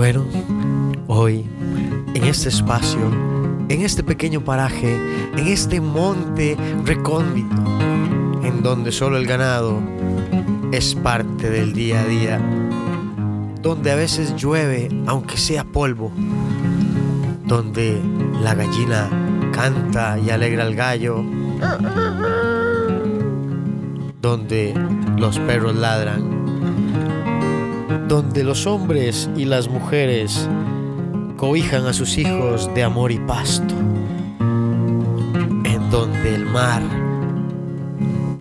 Bueno, hoy, en este espacio, en este pequeño paraje, en este monte recóndito, en donde solo el ganado es parte del día a día, donde a veces llueve aunque sea polvo, donde la gallina canta y alegra al gallo, donde los perros ladran, donde los hombres y las mujeres cobijan a sus hijos de amor y pasto, en donde el mar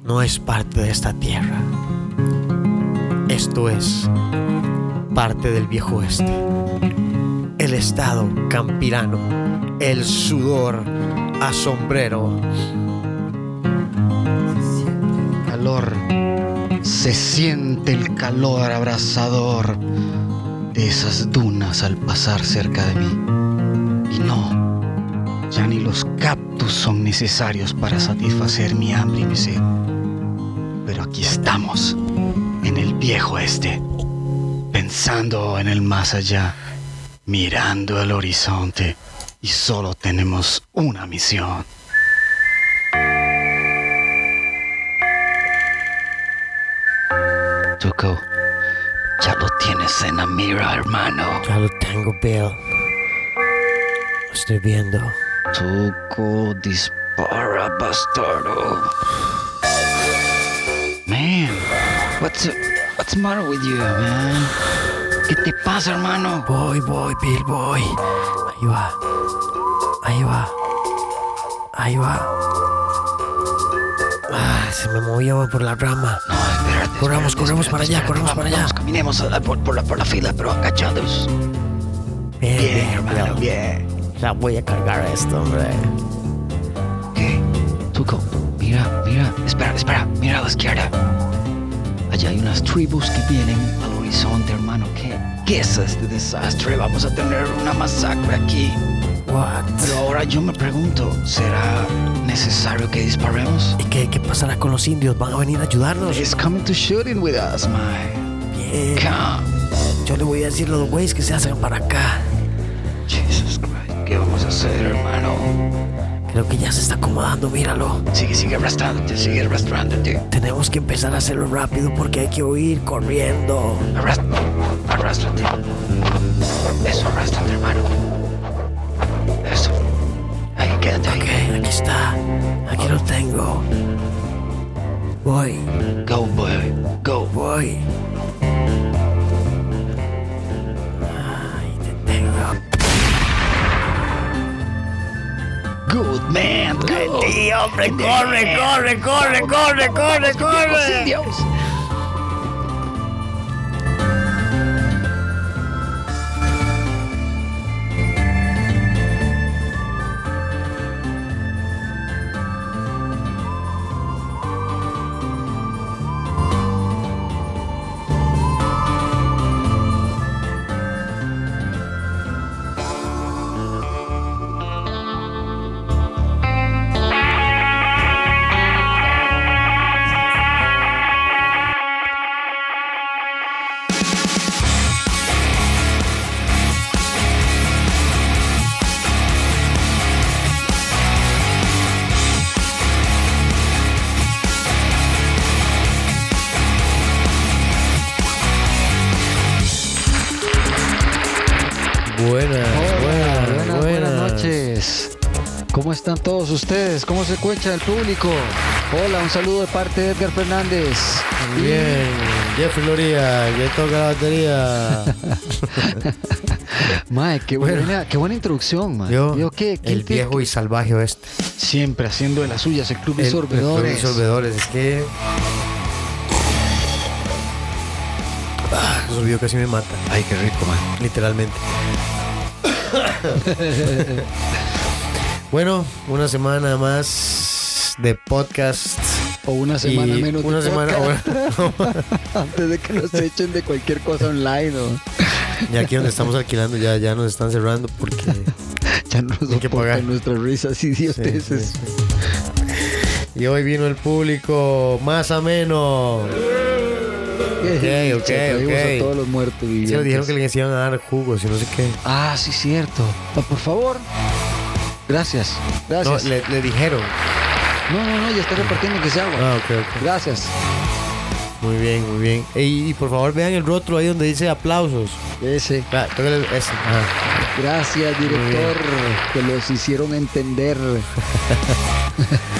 no es parte de esta tierra. Esto es parte del viejo oeste, el estado campirano, el sudor a sombrero. Calor. Se siente el calor abrasador de esas dunas al pasar cerca de mí. Y no, ya ni los cactus son necesarios para satisfacer mi hambre y mi sed. Pero aquí estamos, en el viejo este, pensando en el más allá, mirando el horizonte y solo tenemos una misión. Tuco, ya lo tienes en la mira, hermano. Ya lo tengo, Bill. Lo estoy viendo. Tuco, dispara, bastardo. Man, what's what's the matter with you, man? ¿Qué te pasa, hermano? Voy, voy, Bill, voy. Ahí va. Ahí va. Ahí va. Ah, se me movió por la rama. No, espérate. Corramos, espérate, corremos espérate, para allá, corremos para allá. caminemos a la- por, por la, por la fila, pero agachados. Bien, Bien, hermano, Bill. bien. Ya voy a cargar esto, hombre. ¿Qué? Tuco, mira, mira, espera, espera, mira a la izquierda. Allá hay unas tribus que vienen al horizonte, hermano. ¿Qué, qué es este desastre? Vamos a tener una masacre aquí. What? Pero ahora yo me pregunto, ¿será necesario que disparemos? ¿Y qué, qué pasará con los indios? ¿Van a venir a ayudarnos? He's coming to shooting with us, my. Bien. Come. Yo le voy a decir a los güeyes que se hacen para acá. Jesus Christ. ¿Qué vamos a hacer, hermano? Creo que ya se está acomodando, míralo. Sigue, sigue arrastrándote, sigue arrastrándote. Tenemos que empezar a hacerlo rápido porque hay que huir corriendo. Arrastra, arrástrate. Eso, arrástrate, Hombre, corre, corre, corre, corre, corre, corre. Dios. Ustedes? ¿Cómo se encuentra el público? Hola, un saludo de parte de Edgar Fernández. Bien, Jeffrey Loría, que toca la batería. Mae, qué Bueno. buena, qué buena introducción, mae. Yo, ¿Vio qué? ¿Quién el te- viejo y salvaje oeste. Siempre haciendo de las suyas el Club de El-. Club es que. Ah, casi me mata, Ay, qué rico, mae. literalmente. bueno, una semana más de podcast. O una semana menos. de Una semana. podcast, Antes de que nos echen de cualquier cosa online, ¿no? y aquí donde estamos alquilando ya, ya nos están cerrando porque. Ya no nos Hay que pagar. nuestras risas idioteces. sí, sí. Y hoy vino el público más ameno. ok, ok. a todos los muertos Sí, dijeron que les iban a dar jugos y no sé qué. Ah, sí, cierto. Por favor. Gracias. No, Gracias. le, le dijeron. No, no, no, ya está repartiendo que sea agua. Ah, ok, ok. Gracias. Muy bien, muy bien. Y, y por favor vean el rótulo ahí donde dice aplausos. Ese. Ah, ese. Ajá. Gracias, director, que los hicieron entender.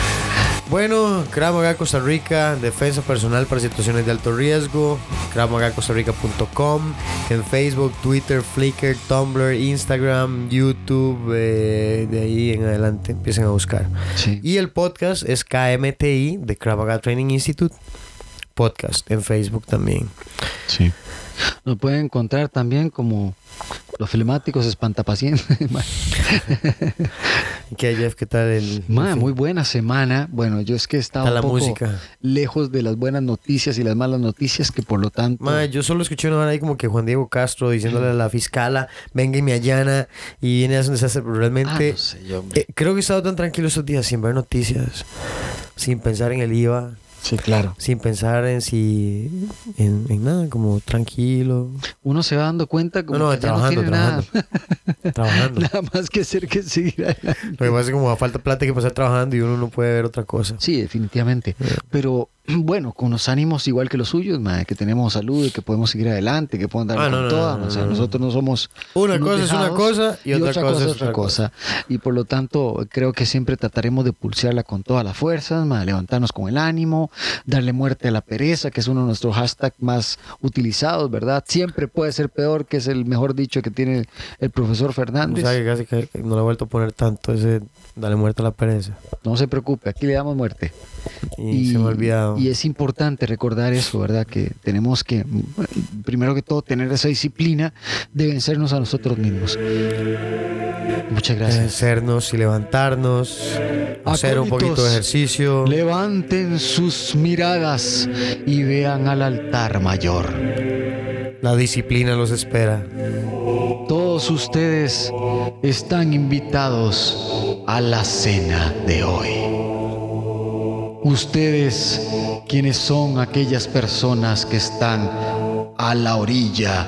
Bueno, Krav Maga Costa Rica, defensa personal para situaciones de alto riesgo, kravmagacostarrica.com, en Facebook, Twitter, Flickr, Tumblr, Instagram, YouTube, eh, de ahí en adelante empiecen a buscar. Sí. Y el podcast es KMTI de Krav Maga Training Institute, podcast en Facebook también. Sí. Nos pueden encontrar también como los flemáticos espantapacientes. ¿Qué Jeff? ¿Qué tal el... Ma, muy buena semana. Bueno, yo es que he estado la un poco música. lejos de las buenas noticias y las malas noticias, que por lo tanto. Ma, yo solo escuché una hora ahí como que Juan Diego Castro diciéndole a la fiscala, venga y me allana y viene a hacer un desastre, pero Ah, realmente no sé yo, eh, creo que he estado tan tranquilo estos días sin ver noticias, sin pensar en el IVA, sí, claro. sin pensar en si, en, en nada, como tranquilo. Uno se va dando cuenta como No, no, que ya trabajando, no tiene nada, Trabajando. nada más que hacer que seguir adelante. Lo que pasa es que como falta plata hay que pasar trabajando y uno no puede ver otra cosa. Sí, definitivamente. Pero bueno, con los ánimos igual que los suyos, que tenemos salud y que podemos seguir adelante, que podemos dar Ah, con no, no, toda. no, no, o sea, no. nosotros no somos Una cosa es una cosa y otra cosa es otra cosa. Y por lo tanto, creo que siempre trataremos de pulsearla con todas las fuerzas, levantarnos con el ánimo, darle muerte a la pereza, que es uno de nuestros hashtags más utilizados, ¿verdad? Siempre puede ser peor, que es el mejor dicho que tiene el profesor O Fernández. sea, que casi que que no le he vuelto a poner tanto ese dale muerte a la pereza. No se preocupe, aquí le damos muerte. Y, se me ha olvidado. Y es importante recordar eso, ¿verdad? Que tenemos que, primero que todo, tener esa disciplina de vencernos a nosotros mismos. Muchas gracias. Vencernos y levantarnos, hacer un poquito de ejercicio. Levanten sus miradas y vean al altar mayor. La disciplina los espera. Todos ustedes están invitados a la cena de hoy. Ustedes, quienes son aquellas personas que están a la orilla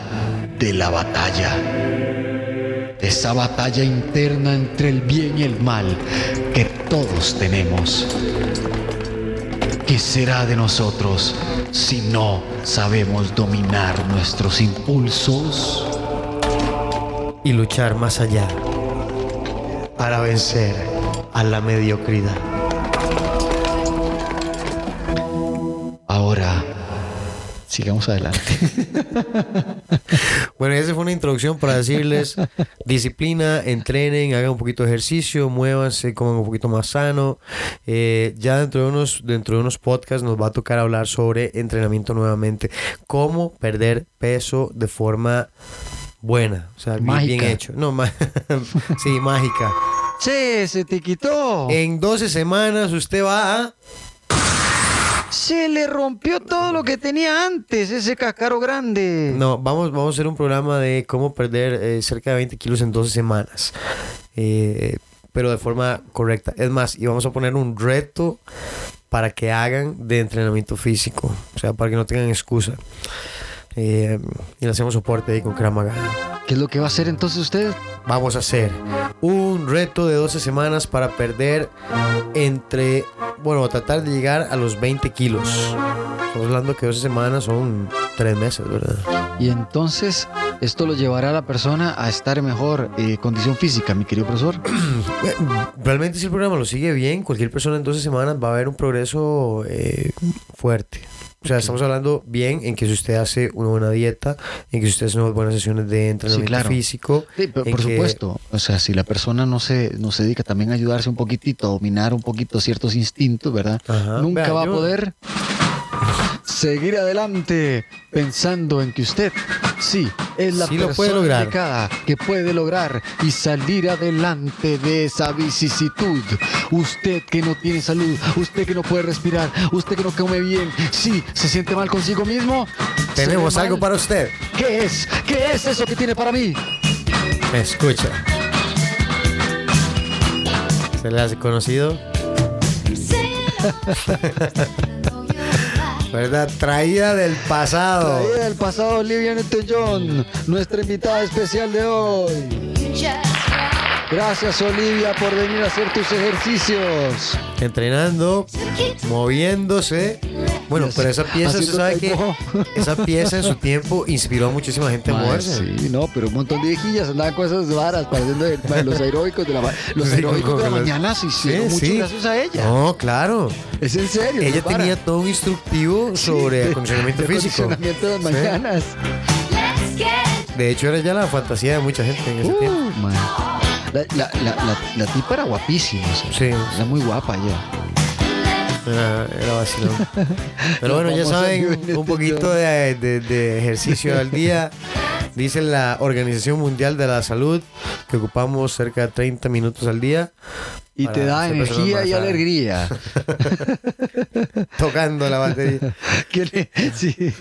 de la batalla. Esa batalla interna entre el bien y el mal que todos tenemos. ¿Qué será de nosotros si no sabemos dominar nuestros impulsos? Y luchar más allá para vencer a la mediocridad. Sigamos adelante. Bueno, esa fue una introducción para decirles disciplina, entrenen, hagan un poquito de ejercicio, muévanse, coman un poquito más sano. Eh, ya dentro de unos dentro de unos podcasts nos va a tocar hablar sobre entrenamiento nuevamente, cómo perder peso de forma buena, o sea, bien, bien Mágica. hecho. No, sí, mágica. che, se te quitó. En 12 semanas usted va a Se le rompió todo lo que tenía antes, ese cascaro grande. No, vamos, vamos a hacer un programa de cómo perder eh, cerca de 20 kilos en 12 semanas. Eh, pero de forma correcta. Es más, y vamos a poner un reto para que hagan de entrenamiento físico. O sea, para que no tengan excusa. Eh, y le hacemos soporte ahí con Krav Maga. ¿Qué es lo que va a hacer entonces usted? Vamos a hacer un reto de 12 semanas para perder entre, bueno, tratar de llegar a los 20 kilos. Estamos hablando que 12 semanas son 3 meses, ¿verdad? Y entonces esto lo llevará a la persona a estar en mejor eh, condición física, mi querido profesor. Realmente si el programa lo sigue bien, cualquier persona en 12 semanas va a ver un progreso eh, fuerte. O sea, estamos hablando bien en que si usted hace una buena dieta, en que si usted hace unas buenas sesiones de entrenamiento claro. físico. Sí, pero por que- supuesto. O sea, si la persona no se, no se dedica también a ayudarse un poquitito, a dominar un poquito ciertos instintos, ¿verdad? Ajá. Nunca va yo- a poder seguir adelante pensando en que usted sí es la Sí lo persona puede lograr. indicada que puede lograr y salir adelante de esa vicisitud. Usted que no tiene salud, usted que no puede respirar, usted que no come bien, sí, se siente mal consigo mismo. ¿Se Tenemos algo para usted. ¿Qué es? ¿Qué es eso que tiene para mí? Escucha. ¿Se le hace conocido? ¿Verdad? Traída del pasado. Traída del pasado, Olivia Newton-John, nuestra invitada especial de hoy. Gracias, Olivia, por venir a hacer tus ejercicios. Entrenando, moviéndose. Bueno, pero esa pieza, ¿usted Haciendo sabe que esa pieza en su tiempo inspiró a muchísima gente a moverse. Sí, no, pero un montón de viejillas andaban con esas varas pareciendo de- los aeróbicos de la, los Sí, aeróbicos de la mañana se hicieron Sí, mucho sí. gracias a ella. No, claro. Es en serio. Ella para. tenía todo un instructivo sobre acondicionamiento físico. acondicionamiento de las mañanas. De hecho, era ya la fantasía de mucha gente en ese tiempo. Uh, mae. La, la, la, la, la tipa era guapísima, o sea, Sí, era muy guapa ya. Era, era vacilón. Pero bueno, ya saben, un poquito de, de- de ejercicio al día. Dice la Organización Mundial de la Salud que ocupamos cerca de 30 minutos al día Y te da energía y alegría. tocando la batería. Sí.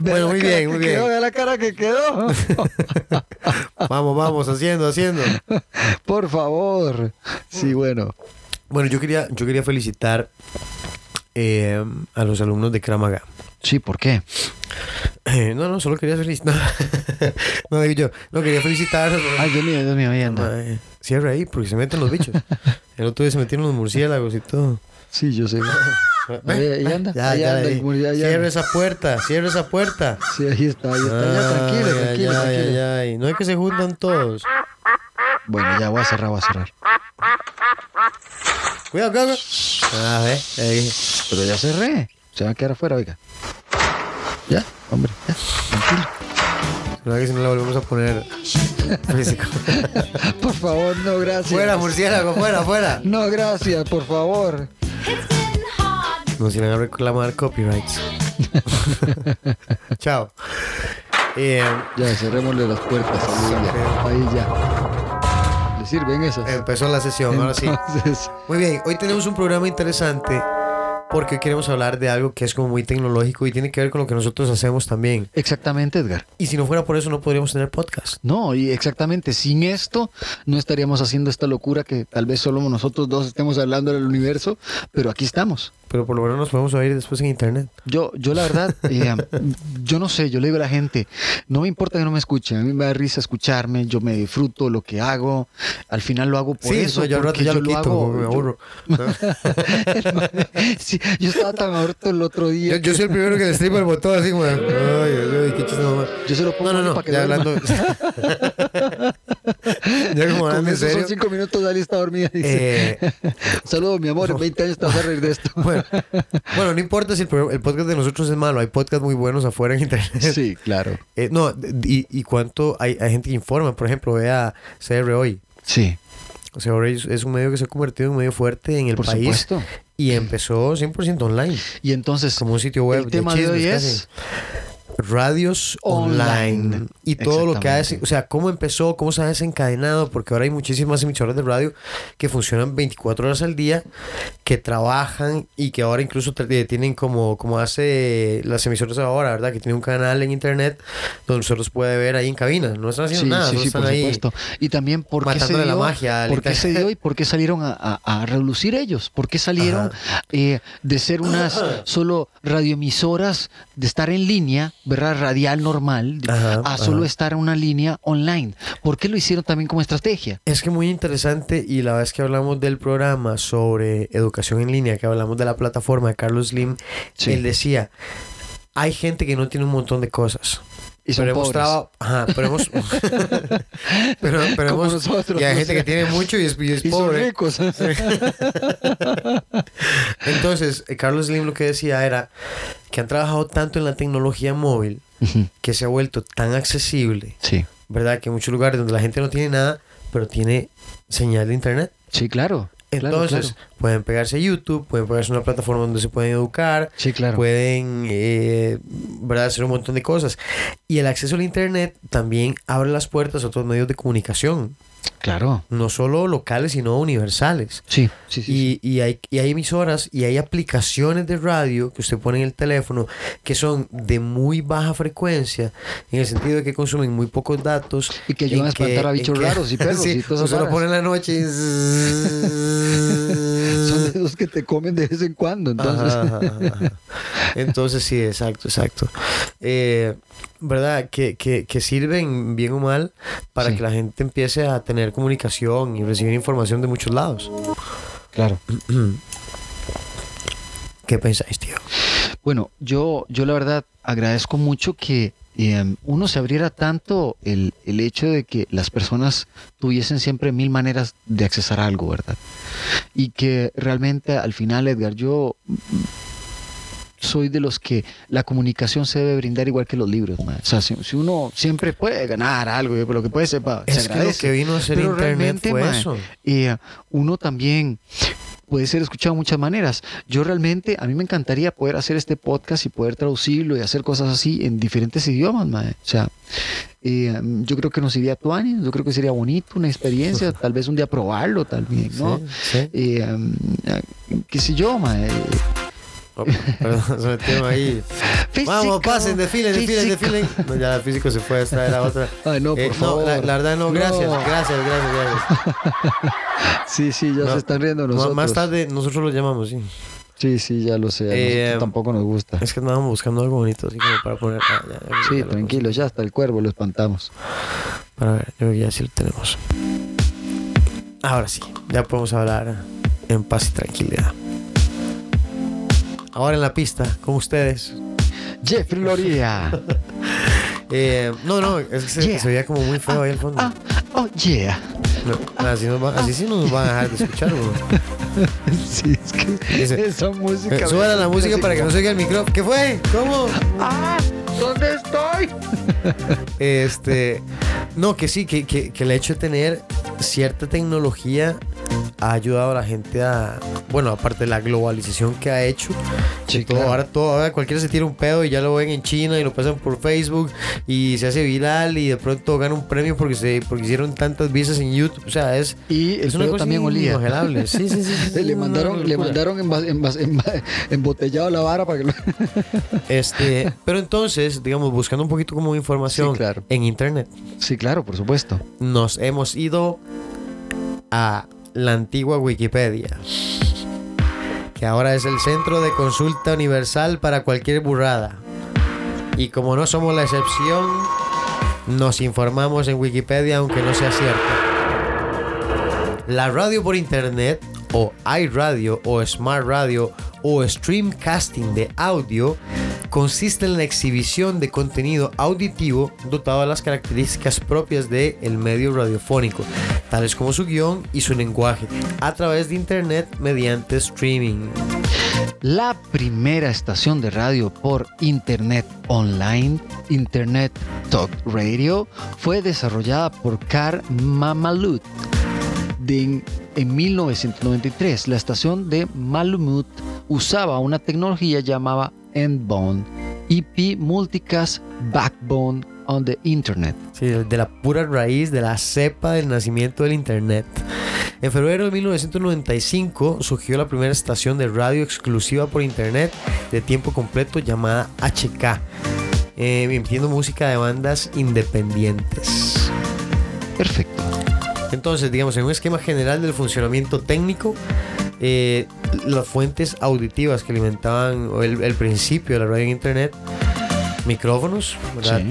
Bueno, muy bien, muy bien. quedó, la cara que quedó. Vamos, vamos, haciendo, haciendo. Por favor. Sí, bueno. Bueno, yo quería, yo quería felicitar eh, a los alumnos de Kramaga. Sí, ¿por qué? Eh, no, no, solo quería felicitar. No, digo yo, no quería felicitar. Ay, Dios mío, Dios mío, ahí anda. Ay, Cierra ahí porque se meten los bichos. El otro día se metieron los murciélagos y todo. Sí, yo sé. Ahí, ahí anda, Ya, ahí ya, anda ahí. Cierra anda. esa puerta, cierra esa puerta. Sí, ahí está, ahí está. Ya, tranquilo, Ay, tranquilo, ay, tranquilo. ay. No es que se juntan todos. Bueno, ya voy a cerrar, voy a cerrar. Cuidado, cuidado. A ver, ahí. Pero ya cerré. Se va a quedar afuera, oiga. Ya, hombre, ya, tranquilo. No que si no la volvemos a poner físico. Por favor, no, gracias. fuera, murciélago, fuera, fuera. No, gracias, por favor. No se van a reclamar copyrights. Chao. Eh, Ya, cerrémosle las puertas a Olivia. Ahí ya. ¿Le sirven esas? empezó la sesión, ahora sí. Entonces, Muy bien, hoy tenemos un programa interesante porque queremos hablar de algo que es como muy tecnológico y tiene que ver con lo que nosotros hacemos también. Exactamente, Edgar. Y si no fuera por eso no podríamos tener podcast. No, y exactamente, sin esto no estaríamos haciendo esta locura que tal vez solo nosotros dos estemos hablando del universo, pero aquí estamos. Pero por lo menos nos podemos oír después en internet. Yo, yo la verdad, eh, yo no sé, yo le digo a la gente, no me importa que no me escuchen, a mí me da risa escucharme, yo me disfruto lo que hago, al final lo hago por sí, eso, yo al rato porque ya yo lo quito, hago- me yo- aburro. Sí, yo estaba tan ahorito el otro día. Yo, yo soy el primero que le estripa el botón así como, ay, ay, qué chiste mamá. Yo se lo pongo No, no, no, para que ya hablando. hablando en eso son serio. cinco minutos, Dali está dormida. Dice. Eh, Saludos, mi amor, en 20 años te vas a reír de esto. bueno, bueno, no importa si el, el podcast de nosotros es malo, hay podcasts muy buenos afuera en internet. Sí, claro. Eh, no, y, y cuánto hay, hay gente que informa, por ejemplo, vea CR hoy. Sí, O sea, ahora es, es un medio que se ha convertido en un medio fuerte en el por país supuesto. y empezó 100% online, Y entonces, como un sitio web el tema de, chismes hoy casi. Radios online, Online. y todo lo que Exactamente. o sea, cómo empezó, cómo se ha desencadenado, porque ahora hay muchísimas emisoras de radio que funcionan 24 horas al día, que trabajan y que ahora incluso eh, tienen como, como hace las emisoras ahora, ¿verdad? Que tienen un canal en internet donde usted los puede ver ahí en cabina, no están haciendo Sí, nada, sí, solo sí, están por ahí. supuesto. Y también por qué se dio, la magia al por qué se internet. dio y por qué salieron a, a- a relucir ellos, por qué salieron eh, de ser unas solo radioemisoras, de estar en línea, ¿verdad? Radial normal, Ajá, a solo ajá. estar en una línea online. ¿Por qué lo hicieron también como estrategia? Es que muy interesante y la vez que hablamos del programa sobre educación en línea, que hablamos de la plataforma de Carlos Slim, Sí. él decía, hay gente que no tiene un montón de cosas. Y son pero hemos pobres. ajá, pero hemos pero, pero Como hemos- nosotros, y hay gente sea. que tiene mucho y es, y es Y son pobre. ricos. Entonces, eh, Carlos Slim lo que decía era que han trabajado tanto en la tecnología móvil que se ha vuelto tan accesible, sí, ¿verdad? Que en muchos lugares donde la gente no tiene nada, pero tiene señal de internet. sí, claro. claro, Entonces, claro. Pueden pegarse a YouTube, pueden pegarse a una plataforma donde se pueden educar, Sí, claro. pueden eh, ¿verdad? hacer un montón de cosas. Y el acceso al Internet también abre las puertas a otros medios de comunicación, Claro. no solo locales, sino universales. Sí, sí, sí. Y, y hay, y hay emisoras y hay aplicaciones de radio que usted pone en el teléfono que son de muy baja frecuencia, en el sentido de que consumen muy pocos datos. Y que ayudan a espantar a bichos que- raros y perros sí, y esas usted lo varas. pone en la noche y... De esos que te comen de vez en cuando. Entonces, Ajá, ajá, ajá. Entonces sí, exacto, exacto. Eh, ¿Verdad? Que, que, que sirven bien o mal para Sí. que la gente empiece a tener comunicación y recibir información de muchos lados. claro. ¿Qué pensáis, tío? Bueno, yo, yo la verdad agradezco mucho que eh, uno se abriera tanto el, el hecho de que las personas tuviesen siempre mil maneras de accesar a algo, ¿verdad? Y que realmente al final, Edgar, yo mm, soy de los que la comunicación se debe brindar igual que los libros. man. O sea, si, si uno siempre puede ganar algo, pero lo que puede sepa, se Es que lo agradece. que vino a ser Pero internet fue eso. eh, uno también puede ser escuchado de muchas maneras. Yo realmente, a mí me encantaría poder hacer este podcast y poder traducirlo y hacer cosas así en diferentes idiomas, mae. O sea, eh, yo creo que nos iría a años, yo creo que sería bonito, una experiencia, tal vez un día probarlo también, ¿no? Sí, sí. Eh, um, eh, qué sé yo, mae. Oh, perdón, se metieron ahí. Vamos, pasen, desfilen, desfilen, desfilen. No, ya el físico se fue a extraer a otra. Ay, no, por Eh, favor. la, la verdad no, gracias, No. gracias, gracias, gracias. Sí, sí, ya No, se están riendo nosotros. Más tarde nosotros lo llamamos, sí. Sí, sí, ya lo sé. Eh, tampoco nos gusta. Es que andábamos buscando algo bonito, así como para poner. ah, ya, ya, ya Sí, lo tranquilo, ya hasta el cuervo lo espantamos. Para ver, yo creo que ya sí lo tenemos. Ahora sí, ya podemos hablar en paz y tranquilidad. Ahora en la pista, con ustedes. Jeffrey Loría. Eh, no, no, es que se, Yeah. se veía como muy feo ahí al fondo. Ah, oh, yeah. No, así, nos va- así sí no nos van a dejar de escuchar, güey. Sí, es que Dice, esa música. Eh, la música para que no se oiga el micrófono. ¿Qué fue? ¿Cómo? ¡Ah! ¿Dónde estoy? Este. No, que sí, que, que, que el hecho de tener cierta tecnología ha ayudado a la gente a. Bueno, aparte de la globalización que ha hecho. Sí, que todo, claro. Ahora todo, ahora cualquiera se tira un pedo y ya lo ven en China y lo pasan por Facebook y se hace viral y de pronto gana un premio porque se porque hicieron tantas visas en YouTube. O sea, es, Y el es una cosa también olía. Sí, sí, sí. le mandaron, le mandaron embotellado la vara para que lo. Este, pero entonces, digamos, buscando un poquito como información claro. en internet, Sí, claro, por supuesto. nos hemos ido a la antigua Wikipedia, que ahora es el centro de consulta universal para cualquier burrada. Y como no somos la excepción, nos informamos en Wikipedia aunque no sea cierto. La radio por internet o iRadio o Smart Radio o Streamcasting de audio consiste en la exhibición de contenido auditivo dotado de las características propias del el medio radiofónico, tales como su guion y su lenguaje, a través de internet mediante streaming. La primera estación de radio por Internet Online, Internet Talk Radio, fue desarrollada por Carl Mamalud de- en 1993. La estación de Malamud usaba una tecnología llamada Endbone EP Multicast Backbone on the Internet. Sí, de la pura raíz de la cepa del nacimiento del Internet. En febrero de 1995 surgió la primera estación de radio exclusiva por Internet de tiempo completo llamada HK, eh, emitiendo música de bandas independientes. Perfecto. Entonces, digamos, en un esquema general del funcionamiento técnico, eh, las fuentes auditivas que alimentaban el, el principio de la radio en Internet, micrófonos,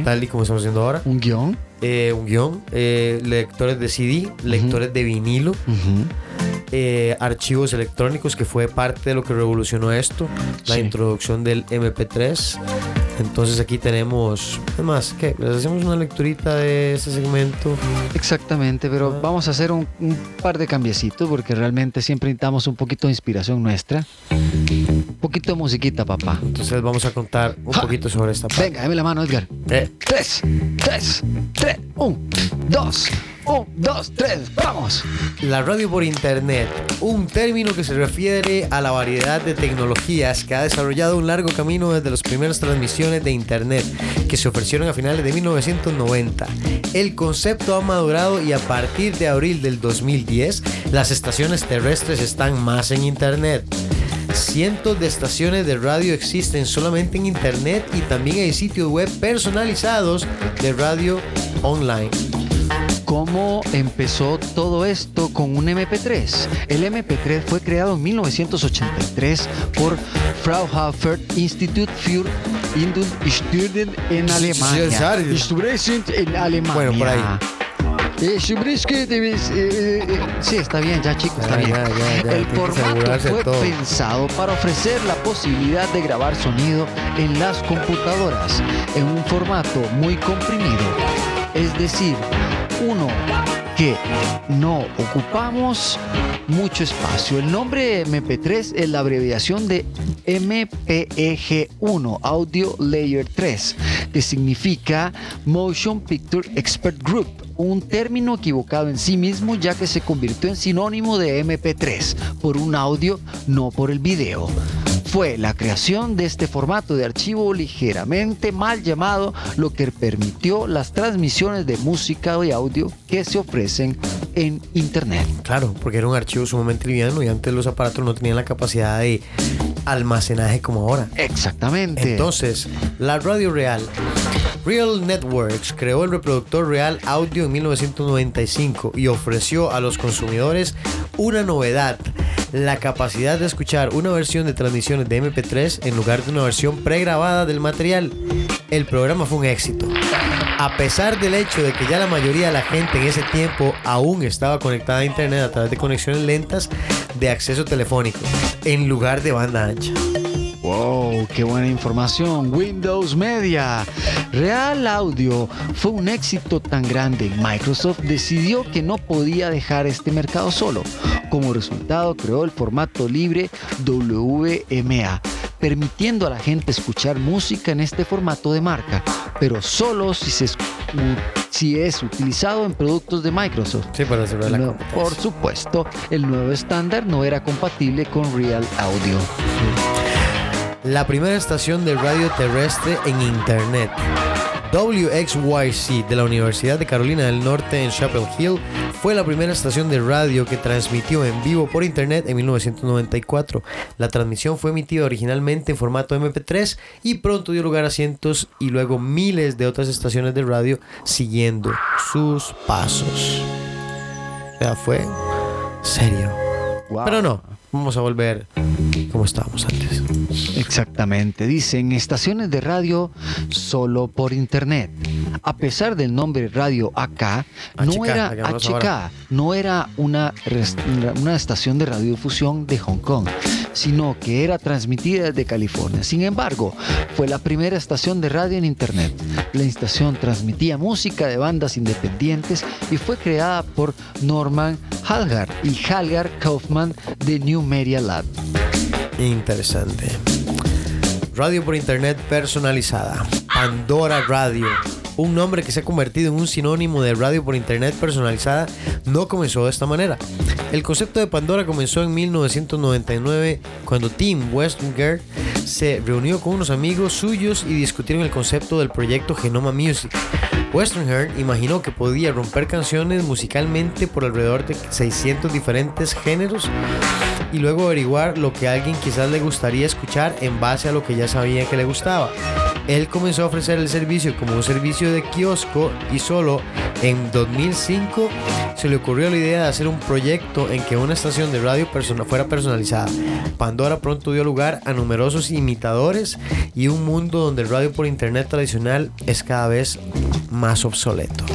tal y como estamos haciendo ahora, Un guion. eh, un guion, eh, lectores de CD, lectores de vinilo, eh, archivos electrónicos, que fue parte de lo que revolucionó esto, la introducción del MP3. Entonces aquí tenemos, además, ¿qué? ¿Les hacemos una lecturita de este segmento? Exactamente, pero Ah. vamos a hacer un, un par de cambiecitos porque realmente siempre necesitamos un poquito de inspiración nuestra. Un poquito de musiquita, papá. Entonces vamos a contar un Ja. poquito sobre esta parte. Venga, dame la mano, Edgar. Eh, Tres, tres, tres, un, dos, un, dos, tres, vamos. La radio por Internet, un término que se refiere a la variedad de tecnologías que ha desarrollado un largo camino desde las primeras transmisiones de Internet que se ofrecieron a finales de 1990. El concepto ha madurado y a partir de abril del 2010 las estaciones terrestres están más en Internet. Cientos de estaciones de radio existen solamente en Internet y también hay sitios web personalizados de radio online. ¿Cómo empezó todo esto con un MP3? El MP3 fue creado en 1983 por Fraunhofer Institut für Studien en Alemania. en Alemania. Bueno, por ahí. Eh, sí, está bien, ya chicos, está bien. el formato fue pensado para ofrecer la posibilidad de grabar sonido en las computadoras en un formato muy comprimido. Es decir, uno que no ocupamos mucho espacio. El nombre MP3 es la abreviación de MPEG1, Audio Layer 3, que significa Motion Picture Expert Group, un término equivocado en sí mismo ya que se convirtió en sinónimo de MP3 por un audio, no por el video fue la creación de este formato de archivo ligeramente mal llamado, lo que permitió las transmisiones de música y audio que se ofrecen en Internet. Claro, porque era un archivo sumamente liviano y antes los aparatos no tenían la capacidad de almacenaje como ahora. Exactamente. Entonces, la radio real Real Networks creó el reproductor Real Audio en 1995 y ofreció a los consumidores una novedad, la capacidad de escuchar una versión de transmisiones de MP3 en lugar de una versión pregrabada del material. El programa fue un éxito. A pesar del hecho de que ya la mayoría de la gente en ese tiempo aún estaba conectada a internet a través de conexiones lentas de acceso telefónico, en lugar de banda ancha. ¡Wow! ¡Qué buena información! Windows Media. Real Audio fue un éxito tan grande. Microsoft decidió que no podía dejar este mercado solo. Como resultado, creó el formato libre WMA, permitiendo a la gente escuchar música en este formato de marca, pero solo si se si es utilizado en productos de Microsoft. Sí, para hacer la no, Por supuesto, el nuevo estándar no era compatible con Real Audio la primera estación de radio terrestre en Internet. WXYC de la Universidad de Carolina del Norte en Chapel Hill fue la primera estación de radio que transmitió en vivo por internet en 1994. La transmisión fue emitida originalmente en formato MP3 y pronto dio lugar a cientos y luego miles de otras estaciones de radio siguiendo sus pasos. O sea, fue serio. Pero no, vamos a volver como estábamos antes. Exactamente, dicen estaciones de radio solo por internet. A pesar del nombre Radio AK, no era HK, no era una, una estación de radiodifusión de Hong Kong, sino que era transmitida desde California. Sin embargo, fue la primera estación de radio en internet. La estación transmitía música de bandas independientes y fue creada por Norman Halgar y Halgar Kaufman de New Media Lab. Interesante. Radio por Internet personalizada. Pandora Radio. Un nombre que se ha convertido en un sinónimo de radio por Internet personalizada no comenzó de esta manera. El concepto de Pandora comenzó en 1999 cuando Tim Westringer se reunió con unos amigos suyos y discutieron el concepto del proyecto Genoma Music. Westringer imaginó que podía romper canciones musicalmente por alrededor de 600 diferentes géneros y luego averiguar lo que a alguien quizás le gustaría escuchar en base a lo que ya sabía que le gustaba. Él comenzó a ofrecer el servicio como un servicio de kiosco y solo en 2005 se le ocurrió la idea de hacer un proyecto en que una estación de radio fuera personalizada. Pandora pronto dio lugar a numerosos imitadores y un mundo donde el radio por internet tradicional es cada vez más obsoleto.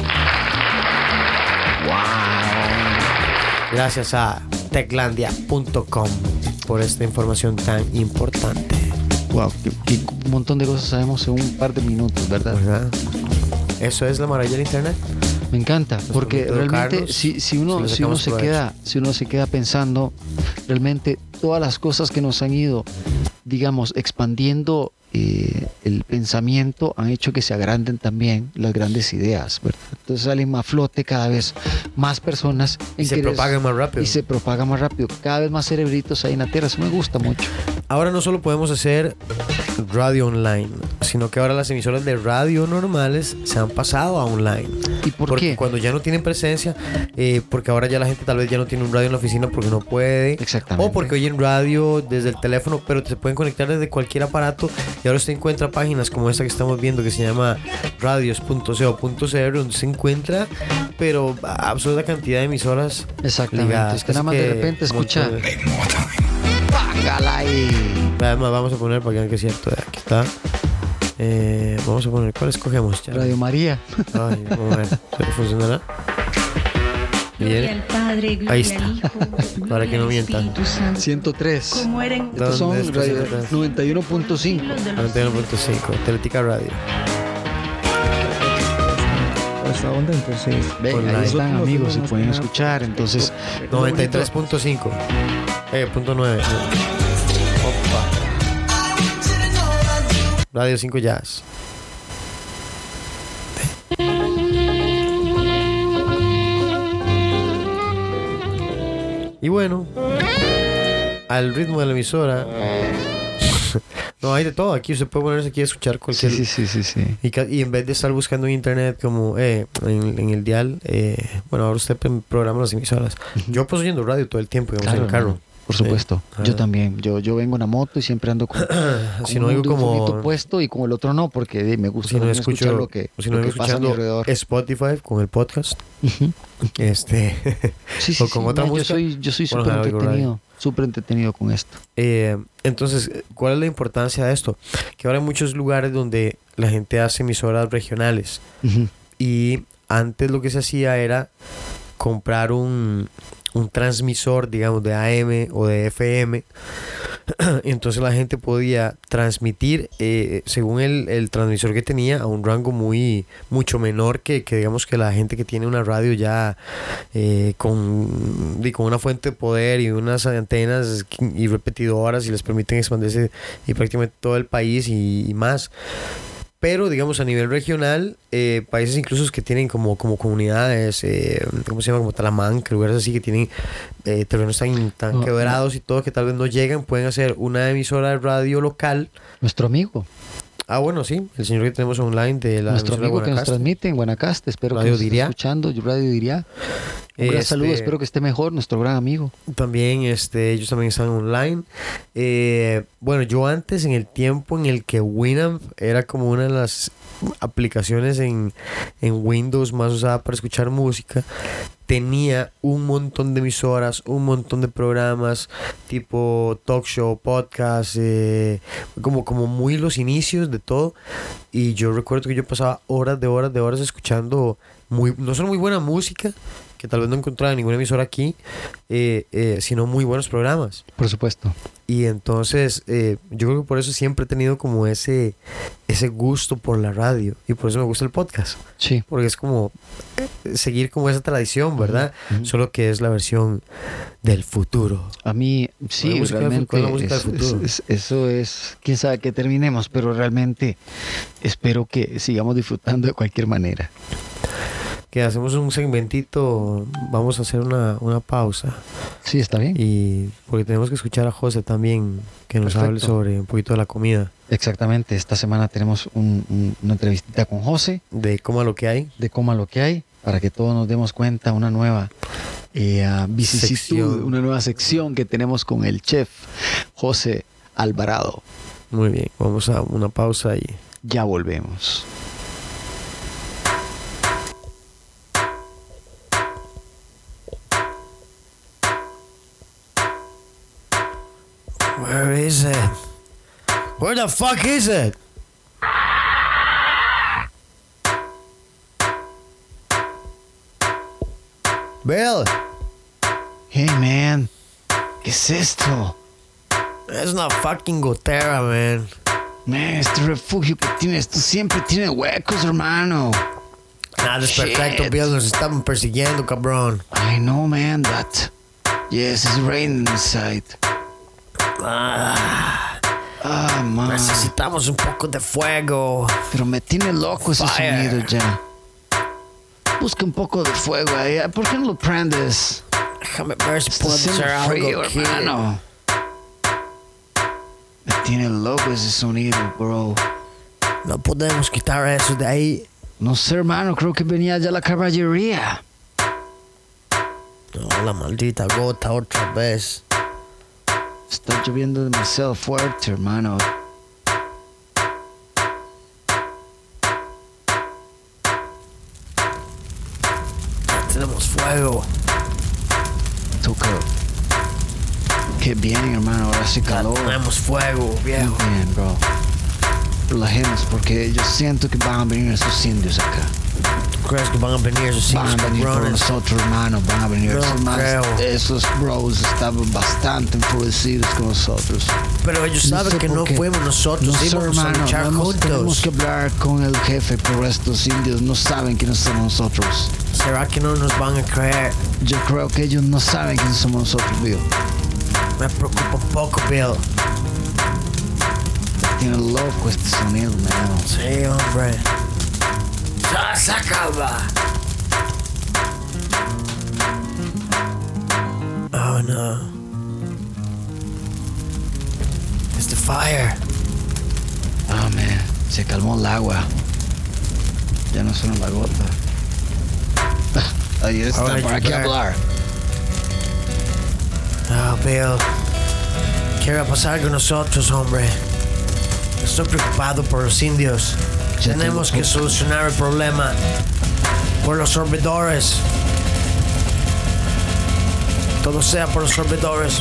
Gracias a techlandia.com por esta información tan importante. Wow, un montón de cosas sabemos en un par de minutos, ¿verdad? Eso es la maravilla del internet. Me encanta, porque realmente si, si, uno, si uno se queda, si uno se queda pensando, realmente todas las cosas que nos han ido, digamos, expandiendo eh, el pensamiento han hecho que se agranden también las grandes ideas. Entonces salen más flote cada vez más personas. y se propagan más rápido. Y se propaga más rápido. Cada vez más cerebritos hay en la Tierra. Eso me gusta mucho. Ahora no solo podemos hacer radio online, sino que ahora las emisoras de radio normales se han pasado a online. ¿Y por porque qué? cuando ya no tienen presencia, eh, porque ahora ya la gente tal vez ya no tiene un radio en la oficina porque no puede. Exactamente. O porque oyen radio desde el teléfono, pero se pueden conectar desde cualquier aparato y ahora usted encuentra páginas como esta que estamos viendo que se llama radios.co.cr donde se encuentra pero absoluta cantidad de emisoras. Exactamente. ligadas. Usted nada más de que repente escucha. Montón de- ¡Págala ahí! Además, vamos a poner para que vean que es cierto. Aquí está. Eh, vamos a poner, ¿cuál escogemos? Ya. Radio María. Ay, vamos a ver. ¿Será que funcionará? Bien. Padre, Ahí está. Hijo, Para que no mientan. Espíritu Santo, 103. como era en Estos son ¿Dónde está radio 103? 91.5. siglos de los 91.5, Teletica Radio. Hasta onda, entonces. Ven, Online. ahí están amigos y nos pueden escuchar. Entonces, 93.5. Eh, punto 9. Opa. Radio 5 Jazz. Y bueno, al ritmo de la emisora. no, hay de todo. Aquí usted puede ponerse aquí a escuchar cualquier. sí, sí, sí, sí. Y, en vez de estar buscando en internet como eh, en, en el dial, eh, bueno, ahora usted programa las emisoras. Yo paso oyendo radio todo el tiempo, digamos, en el carro. Por supuesto. Yo también. Yo, yo vengo en la moto y siempre ando con, con Si no un digo de un foquito como... puesto y con el otro no, porque me gusta Si no también escucho, escuchar lo que, si no lo vengo que pasa a mi alrededor. Spotify con el podcast, este, Sí, sí, o con sí, otra música. Yo soy, yo soy súper entretenido. Súper entretenido con esto. Eh, entonces, ¿cuál es la importancia de esto? Que ahora hay muchos lugares donde la gente hace emisoras regionales y antes lo que se hacía era comprar un, un transmisor, digamos, de AM o de FM. Entonces la gente podía transmitir eh, según el, el transmisor que tenía a un rango muy mucho menor que, que digamos que la gente que tiene una radio ya eh, con, y con una fuente de poder y unas antenas y repetidoras y les permiten expandirse y prácticamente todo el país y, y más. Pero, digamos, a nivel regional, eh, países incluso que tienen como, como comunidades, eh, ¿cómo se llama? Como Talamanca, lugares así que tienen eh, terrenos tan, tan No, quebrados y todo que tal vez no llegan, pueden hacer una emisora de radio local. Nuestro amigo. Ah, bueno, sí, el señor que tenemos online de la nuestro de amigo que nos transmite en Guanacaste. Espero Radio que nos esté escuchando. Yo Radio diría. Un gran Este, saludo. Espero que esté mejor. Nuestro gran amigo. También este, ellos también están online. Eh, bueno, yo antes, en el tiempo en el que Winamp era como una de las aplicaciones en, en Windows más usada para escuchar música, tenía un montón de emisoras, un montón de programas, tipo talk show, podcast, eh, como, como muy los inicios de todo. Y yo recuerdo que yo pasaba horas de horas de horas escuchando muy, no solo muy buena música, que tal vez no encontraba en ninguna emisora aquí, eh, eh, sino muy buenos programas. Por supuesto. Y entonces eh, yo creo que por eso siempre he tenido como ese, ese gusto por la radio y por eso me gusta el podcast. Sí. Porque es como eh, seguir como esa tradición, ¿verdad? Solo que es la versión del futuro. A mí, ¿Cuál sí, realmente. es es- es- eso es. Quién sabe que terminemos, pero realmente espero que sigamos disfrutando de cualquier manera. Que hacemos un segmentito, vamos a hacer una, una pausa. Sí, está bien. Y porque tenemos que escuchar a José también, que nos hable sobre un poquito de la comida, Exactamente. Esta semana tenemos un- un- una entrevistita con José de cómo lo que hay. de Coma lo que hay, para que todos nos demos cuenta una nueva eh, vicisitud, una nueva sección que tenemos con el chef José Alvarado. Muy bien, vamos a una pausa y Ya volvemos. Where is it? Where the fuck is it? Bill, Hey man, ¿qué es esto? it's not fucking Gotera, man. Man, este refugio que tienes tú siempre tiene huecos, hermano. Nada es perfecto, Bill. Nos estaban persiguiendo, cabrón. I know, man, but yes, it's raining inside. Ah, Ah, man, necesitamos un poco de fuego. pero me tiene loco ese Fire. sonido ya. Busca un poco de fuego ahí. ¿Por qué no lo prendes? Déjame ver si puedo hacer algo aquí. hermano. Me tiene loco ese sonido, bro. No podemos quitar eso de ahí. No sé, hermano, creo que venía ya la caballería. No, la maldita gota otra vez. Está lloviendo demasiado fuerte, hermano. fuego. Tuco. Qué bien, hermano, ahora sí calor. Tenemos fuego, viejo. Bien, bro. Relajemos porque yo siento que van a venir esos indios acá. ¿Tú crees que van a venir esos Van a venir por nosotros, hermano. Van a venir No esos, creo. esos bros estaban bastante enfurecidos con nosotros. Pero ellos No saben que no fuimos nosotros, No íbamos a hermano. luchar vamos- Tenemos juntos. que hablar con el jefe, pero estos indios no saben quiénes somos nosotros. ¿Será que no nos van a creer? Yo creo que ellos no saben quiénes somos nosotros, Bill. Me preocupa un poco, Bill. Tiene loco este sonido, man. Sí, hombre. ¡Ya se acaba! Oh no. It's the fire. Ah, man. Se calmó el agua. Ya no suena la gota. Ahí está, para qué hablar. Oh, Bill. ¿Qué va a pasar con nosotros, hombre? Estoy preocupado por los indios. Tenemos que solucionar el problema por los sorbedores. Todo sea por los sorbedores.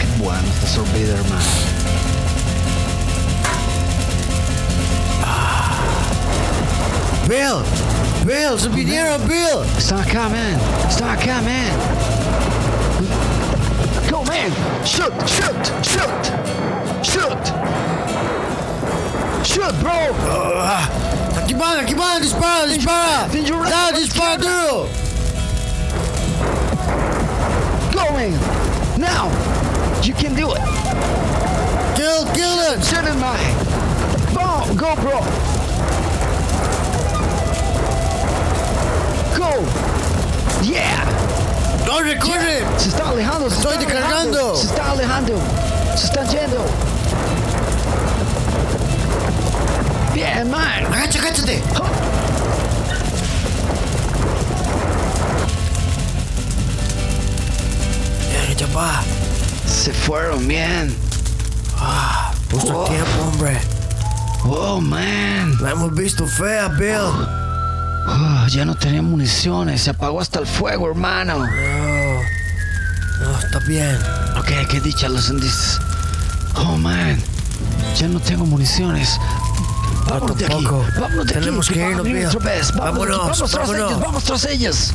Qué bueno está sorbida, hermano. Bill! Bill! ¡Se Bill! Están acá, man. Están acá, man. Shoot, shoot, shoot. Shoot. Shoot, bro. Ah, aquí van, aquí van, dispara, dispara. Then you run. Ya, dispara duro. Go, man. Now. You can do it. Kill, kill it. Shoot it, man. Boom. Go, bro. Go. Yeah. Corre, corre. Se está alejando. Se Estoy está descargando. alejando, Se está alejando. Se está yendo. Bien, man. Agacha, agáchate. Ya, ya va. Se fueron bien. Justo Oh. a tiempo, hombre. Oh, man. La hemos visto fea, Bill. Oh, ya no tenía municiones. Se apagó hasta el fuego, hermano. No. No, está bien. Ok, qué dicha los indios. Oh, man. Ya no tengo municiones. Vámonos de aquí. Vámonos de Tenemos aquí. que irnos. Vámonos. Vámonos, vamos tras ellos. Vamos tras ellos.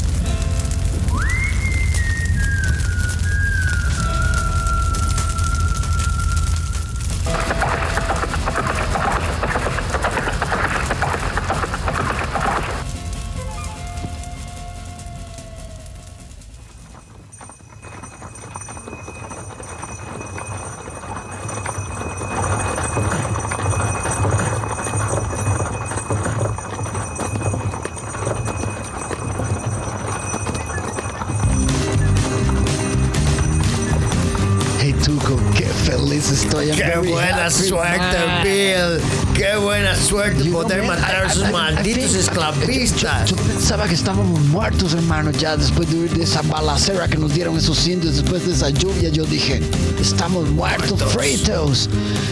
Think- esclavistas. Yo, yo pensaba que estábamos muertos, hermano, ya después de, de esa balacera que nos dieron esos indios, después de esa lluvia, yo dije, estamos muertos, Muertos. fritos.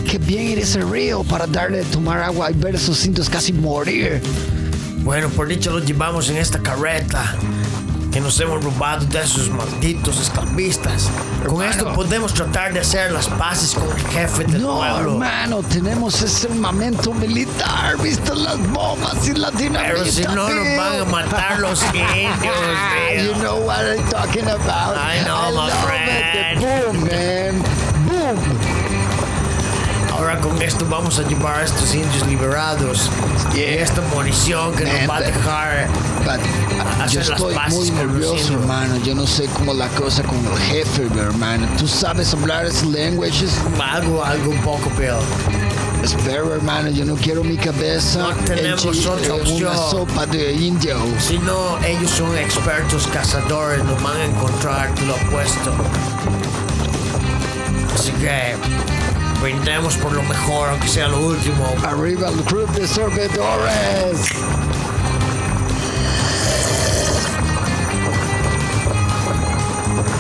Qué bien ir ese río para darle de tomar agua y ver esos indios casi morir. Bueno, por dicho los llevamos en esta carreta que nos hemos robado de esos malditos esclavistas. Con esto podemos tratar de hacer las paces con el jefe del No, pueblo. hermano, tenemos ese armamento militar, viste las bombas y la dinamita. Pero si no nos van a matar los indios, You know what I'm talking about. I know, my love friend. It. Boom, man. Boom. Ahora con esto vamos a llevar a estos indios liberados. Y Yeah. esta munición que nos va a Man, dejar. But, Hacer yo las estoy paces muy nervioso, hermano. Yo no sé cómo la cosa con el jefe, hermano. Tú sabes hablar ese language. Algo, algo un poco, Bill. Espero, hermano. Yo no quiero mi cabeza No tenemos otra en una opción. sopa de indio. Si no, ellos son expertos cazadores, nos van a encontrar, lo apuesto. Así que brindemos por lo mejor, aunque sea lo último. Arriba el club de sorbedores.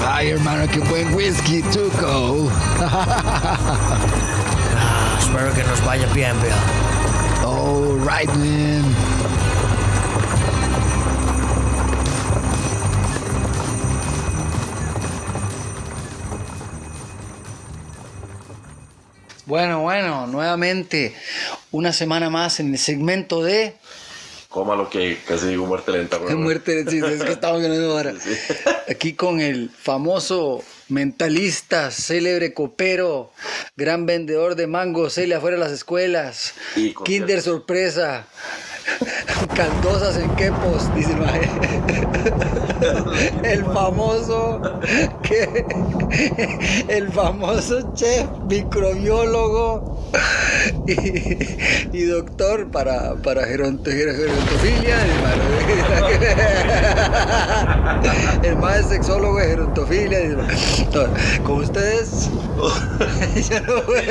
Ay, hermano, qué buen whisky, Tuco. Espero que nos vaya bien, Bill. All right, man. Bueno, bueno, nuevamente una semana más en el segmento de Coma lo que casi digo muerte lenta, muerte. Sí, es que estamos viendo ahora. Aquí con el famoso mentalista, célebre copero, gran vendedor de mango, Celia afuera de las escuelas, Y Kinder sorpresa, caldosas en quepos, dice el. El famoso, que, el famoso chef, microbiólogo y, doctor para, para geronto- gerontofilia. El el es sexólogo de gerontofilia. No, Con ustedes, ya no voy.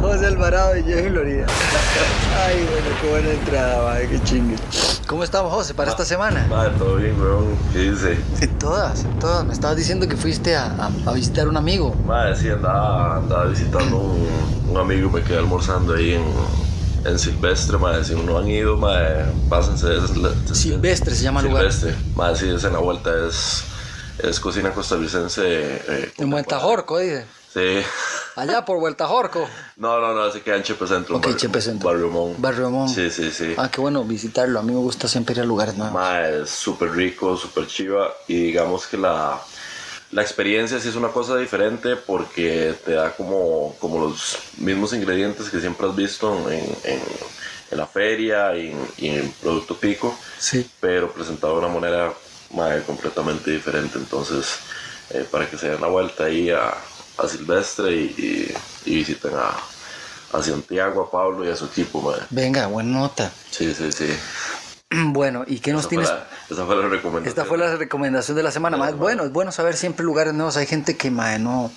José Alvarado y Jeff Florida. Ay, bueno, qué buena entrada, madre, qué chingue. ¿Cómo estamos, José, para esta semana? Madre, todo bien, weón. ¿Qué dice? En todas, en todas. Me estabas diciendo que fuiste a, a- a visitar a un amigo. Madre, sí, andaba, andaba visitando un, un amigo, me quedé almorzando ahí en, en Silvestre, madre. Si no han ido, madre, pásense. Es, es- Silvestre se llama el lugar. Silvestre. Madre, sí, es en la vuelta, es, es cocina costarricense. eh, En Huentajorco, dice. Sí. Allá por Huentajorco. No, no, no, se queda en Chepe Centro. Ok, Barrio- Chepe Centro. Barrio Mon. Barrio Mon. Sí, sí, sí. Ah, qué bueno visitarlo. A mí me gusta siempre ir a lugares nuevos. Mae, es súper rico, súper chiva y digamos que la, la experiencia sí es una cosa diferente porque te da como, como los mismos ingredientes que siempre has visto en, en, en la feria y en, y en Producto Pico, Sí. pero presentado de una manera mae, completamente diferente. Entonces, eh, para que se den la vuelta ahí a, a Silvestre y, y- y visiten a, a Santiago, a Pablo y a su equipo. mae. Venga, buena nota. Sí, sí, sí. Bueno, ¿y qué nos Esa fue, tienes? la, esa fue la recomendación. Esta fue la recomendación de la semana. Más bueno, es bueno saber siempre lugares nuevos. Hay gente que mae, no,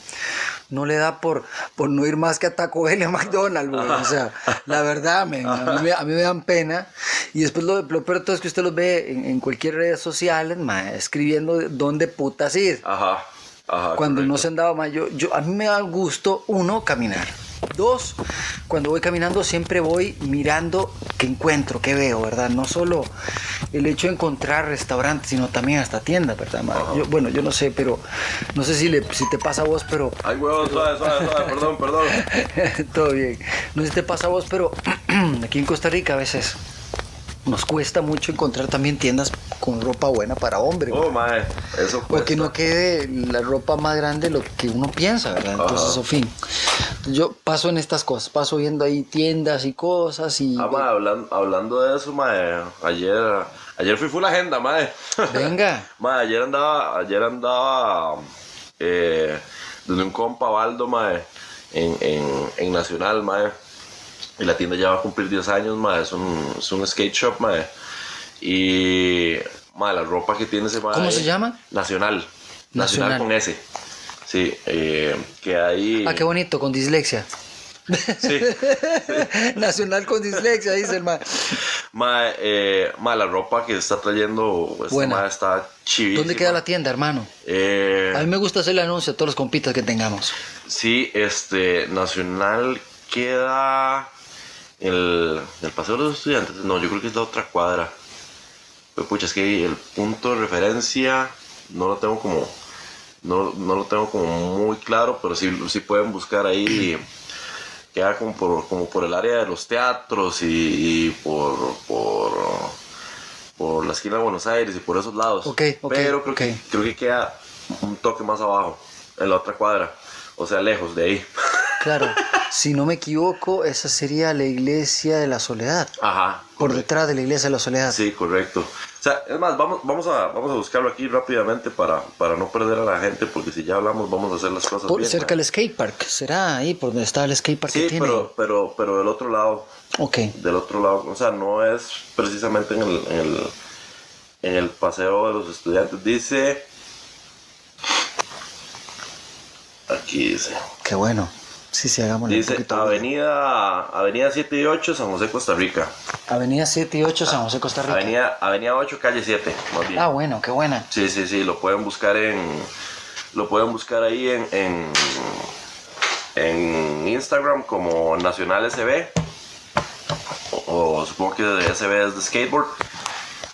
no le da por, por no ir más que a Taco Bell y a McDonald's. güey. O sea, la verdad, men, a, mí, me- a mí me dan pena. Y después lo, lo peor de todo es que usted los ve en, en cualquier red social, mae, escribiendo dónde putas ir. Ajá, ajá. Cuando no se han dado más, yo, yo, a mí me da gusto, uno, caminar. Dos, cuando voy caminando siempre voy mirando qué encuentro, qué veo, ¿verdad? No solo el hecho de encontrar restaurantes, sino también hasta tiendas, ¿verdad? Yo- bueno, yo no sé, pero no sé si, le, si te pasa a vos, pero Ay, huevón, suave, suave, suave, perdón, perdón. todo bien. No sé si te pasa a vos, pero aquí en Costa Rica a veces nos cuesta mucho encontrar también tiendas con ropa buena para hombre. Oh, mae, eso cuesta. no quede la ropa más grande de lo que uno piensa, ¿verdad? Entonces, en fin. Yo paso en estas cosas, paso viendo ahí tiendas y cosas y... Ah, mae, hablando, hablando de eso, mae, ayer, ayer fui full agenda, mae. Venga. mae, ayer andaba, ayer andaba eh, donde un compa, Baldo, mae, en, en, en Nacional, mae. Y la tienda ya va a cumplir 10 años, mae, es un, es un skate shop, mae. Y, mae, la ropa que tiene ese mae. ¿Cómo se llama? Nacional. Nacional. Nacional, con S. Sí, eh, que ahí... Ah, qué bonito, con dislexia. Sí. Nacional con dislexia, dice el man. Mae, eh, la ropa que está trayendo este Buena. mae está chivísima. ¿Dónde queda la tienda, hermano? Eh, A mí me gusta hacer el anuncio a todos los compitas que tengamos. sí, este, Nacional queda el, el Paseo de los Estudiantes. No, yo creo que es la otra cuadra. Pero pucha, es que el punto de referencia no lo tengo como... No, no lo tengo como muy claro, pero sí, sí pueden buscar ahí... Queda como por, como por el área de los teatros y, y por, por, por la esquina de Buenos Aires y por esos lados. Ok, ok, Pero creo, que, creo que queda un toque más abajo, en la otra cuadra. O sea, lejos de ahí. Claro, si no me equivoco, esa sería la iglesia de la soledad. Ajá. Por detrás de la iglesia de la soledad. Sí, correcto. O sea, es más, vamos, vamos, a, vamos a buscarlo aquí rápidamente para, para no perder a la gente, porque si ya hablamos, vamos a hacer las cosas Por, bien. cerca del skatepark, será ahí por donde está el skatepark que Sí, tiene. pero, pero, pero del otro lado, Ok. del otro lado, o sea, no es precisamente en el, en el, en el paseo de los estudiantes. Dice, aquí dice, Qué bueno. Sí, sí, hagámosle un dice poquito. Avenida, Avenida 7 y 8, San José, Costa Rica. Avenida 7 y 8, San José, Costa Rica. Avenida, Avenida 8, calle 7, más bien. Ah, bueno, qué buena. Sí, sí, sí, lo pueden buscar en. Lo pueden buscar ahí en. en, en Instagram como Nacional SB. O, o supongo que SB es de skateboard.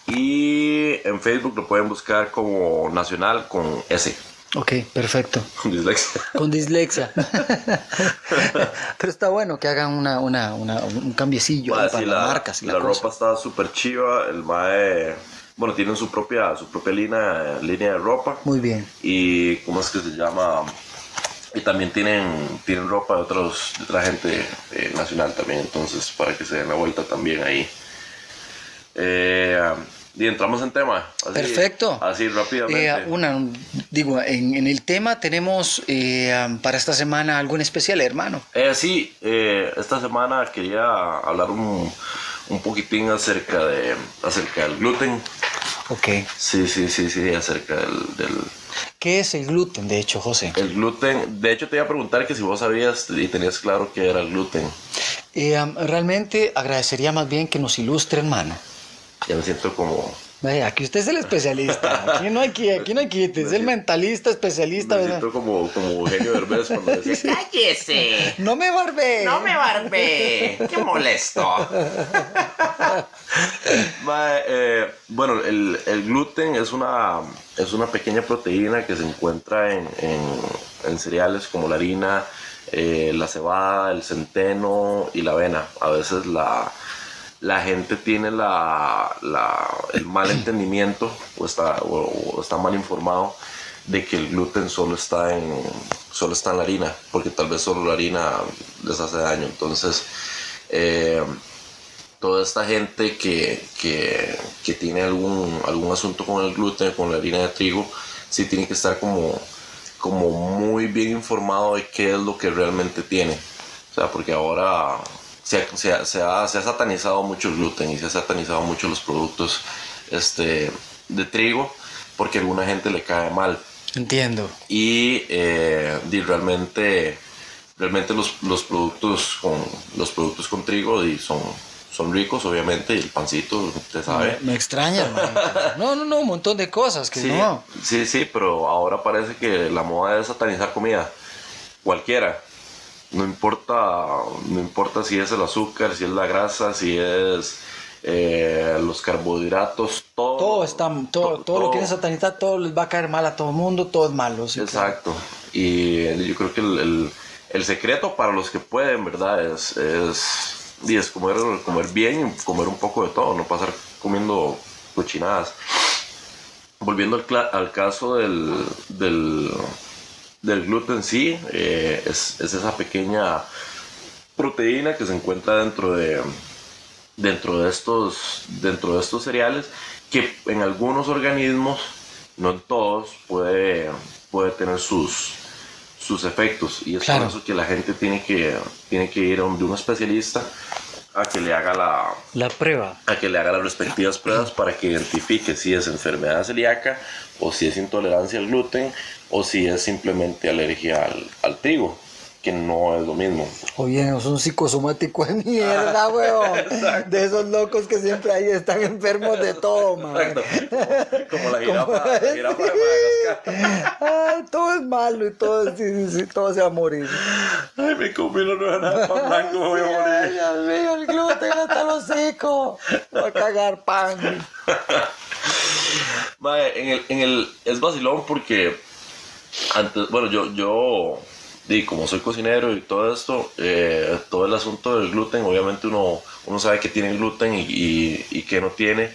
Y en Facebook lo pueden buscar como Nacional con S. Ok, perfecto. Con dislexia. Con dislexia. Pero está bueno que hagan una, una, una- un cambiecillo Mae, para sí, la, la cosa. ropa está súper chiva. El mae, bueno, tienen su propia, su propia línea, línea de ropa. Muy bien. Y cómo es que se llama. Y también tienen, tienen ropa de, otros, de otra gente eh, nacional también. Entonces, para que se den la vuelta también ahí. Eh, y entramos en tema. Así, Perfecto. Así rápidamente. Eh, una, digo, en, en el tema tenemos eh, um, para esta semana algo en especial, hermano. Eh, sí, eh, esta semana quería hablar un, un poquitín acerca, de, acerca del gluten. Ok. Sí, sí, sí, sí, acerca del, del ¿Qué es el gluten, de hecho, José? el gluten. De hecho, te iba a preguntar que si vos sabías y tenías claro qué era el gluten. Um, realmente agradecería más bien que nos ilustre, hermano. Ya me siento como... Vaya, aquí usted es el especialista. Aquí no hay que, aquí no hay que, es el mentalista especialista, Me ¿verdad? siento como, como Eugenio Derbez cuando decía... ¡Cállese! No me barbe. ¡No me barbe! ¡Qué molesto! Eh, bueno, el, el gluten es una, es una pequeña proteína que se encuentra en, en- en cereales como la harina, eh, la cebada, el centeno y la avena. A veces la, la gente tiene la, el mal entendimiento o está, está mal informado de que el gluten solo está en solo está en la harina porque tal vez solo la harina les hace daño entonces eh, toda esta gente que, que, que tiene algún, algún asunto con el gluten, con la harina de trigo, sí tiene que estar como, como muy bien informado de qué es lo que realmente tiene. O sea, porque ahora se ha, se se ha- se ha satanizado mucho el gluten y se ha satanizado mucho los productos este, de trigo porque a alguna gente le cae mal Entiendo. y eh, di, realmente realmente los, los productos con los productos con trigo di, son son ricos obviamente y el pancito usted sabe Me, me extraña. No, no, no, un montón de cosas que sí, no. sí sí pero ahora parece que la moda es satanizar comida cualquiera no importa no importa si es el azúcar si es la grasa si es eh, los carbohidratos todo Todo está, todo, to- todo lo que es satanista, todo les va a caer mal a todo el mundo, todo es malo. sí, Exacto. Y yo creo que el, el- el secreto para los que pueden, ¿verdad? Es, es, y es comer, comer bien y comer un poco de todo, no pasar comiendo cochinadas. Volviendo al, al caso del, del, del gluten, sí, eh, es, es esa pequeña proteína que se encuentra dentro de, dentro de estos dentro de estos cereales que en algunos organismos no en todos puede puede tener sus sus efectos y es Claro. por eso que la gente tiene que tiene que ir a un, de un especialista a que le haga la La prueba. a que le haga las respectivas pruebas para que identifique si es enfermedad celíaca o si es intolerancia al gluten o si es simplemente alergia al, al trigo que no es lo mismo O bien, es un psicosomático de mierda, weón. De esos locos que siempre ahí están enfermos de todo, man. Exacto. Como la jirafa, la jirafa de Madagascar. Ay, todo es malo y todo, sí, sí, sí, todo se va a morir. Ay, me comí la nueva pan blanco, me voy a Ay, morir. Dios mío, el gluten hasta el hocico. Voy a cagar pan. Mae, en el, en el, es vacilón porque antes, bueno, yo, yo, di, como soy cocinero y todo esto, eh, todo el asunto del gluten, obviamente uno, uno sabe que tiene gluten y, y, y que no tiene,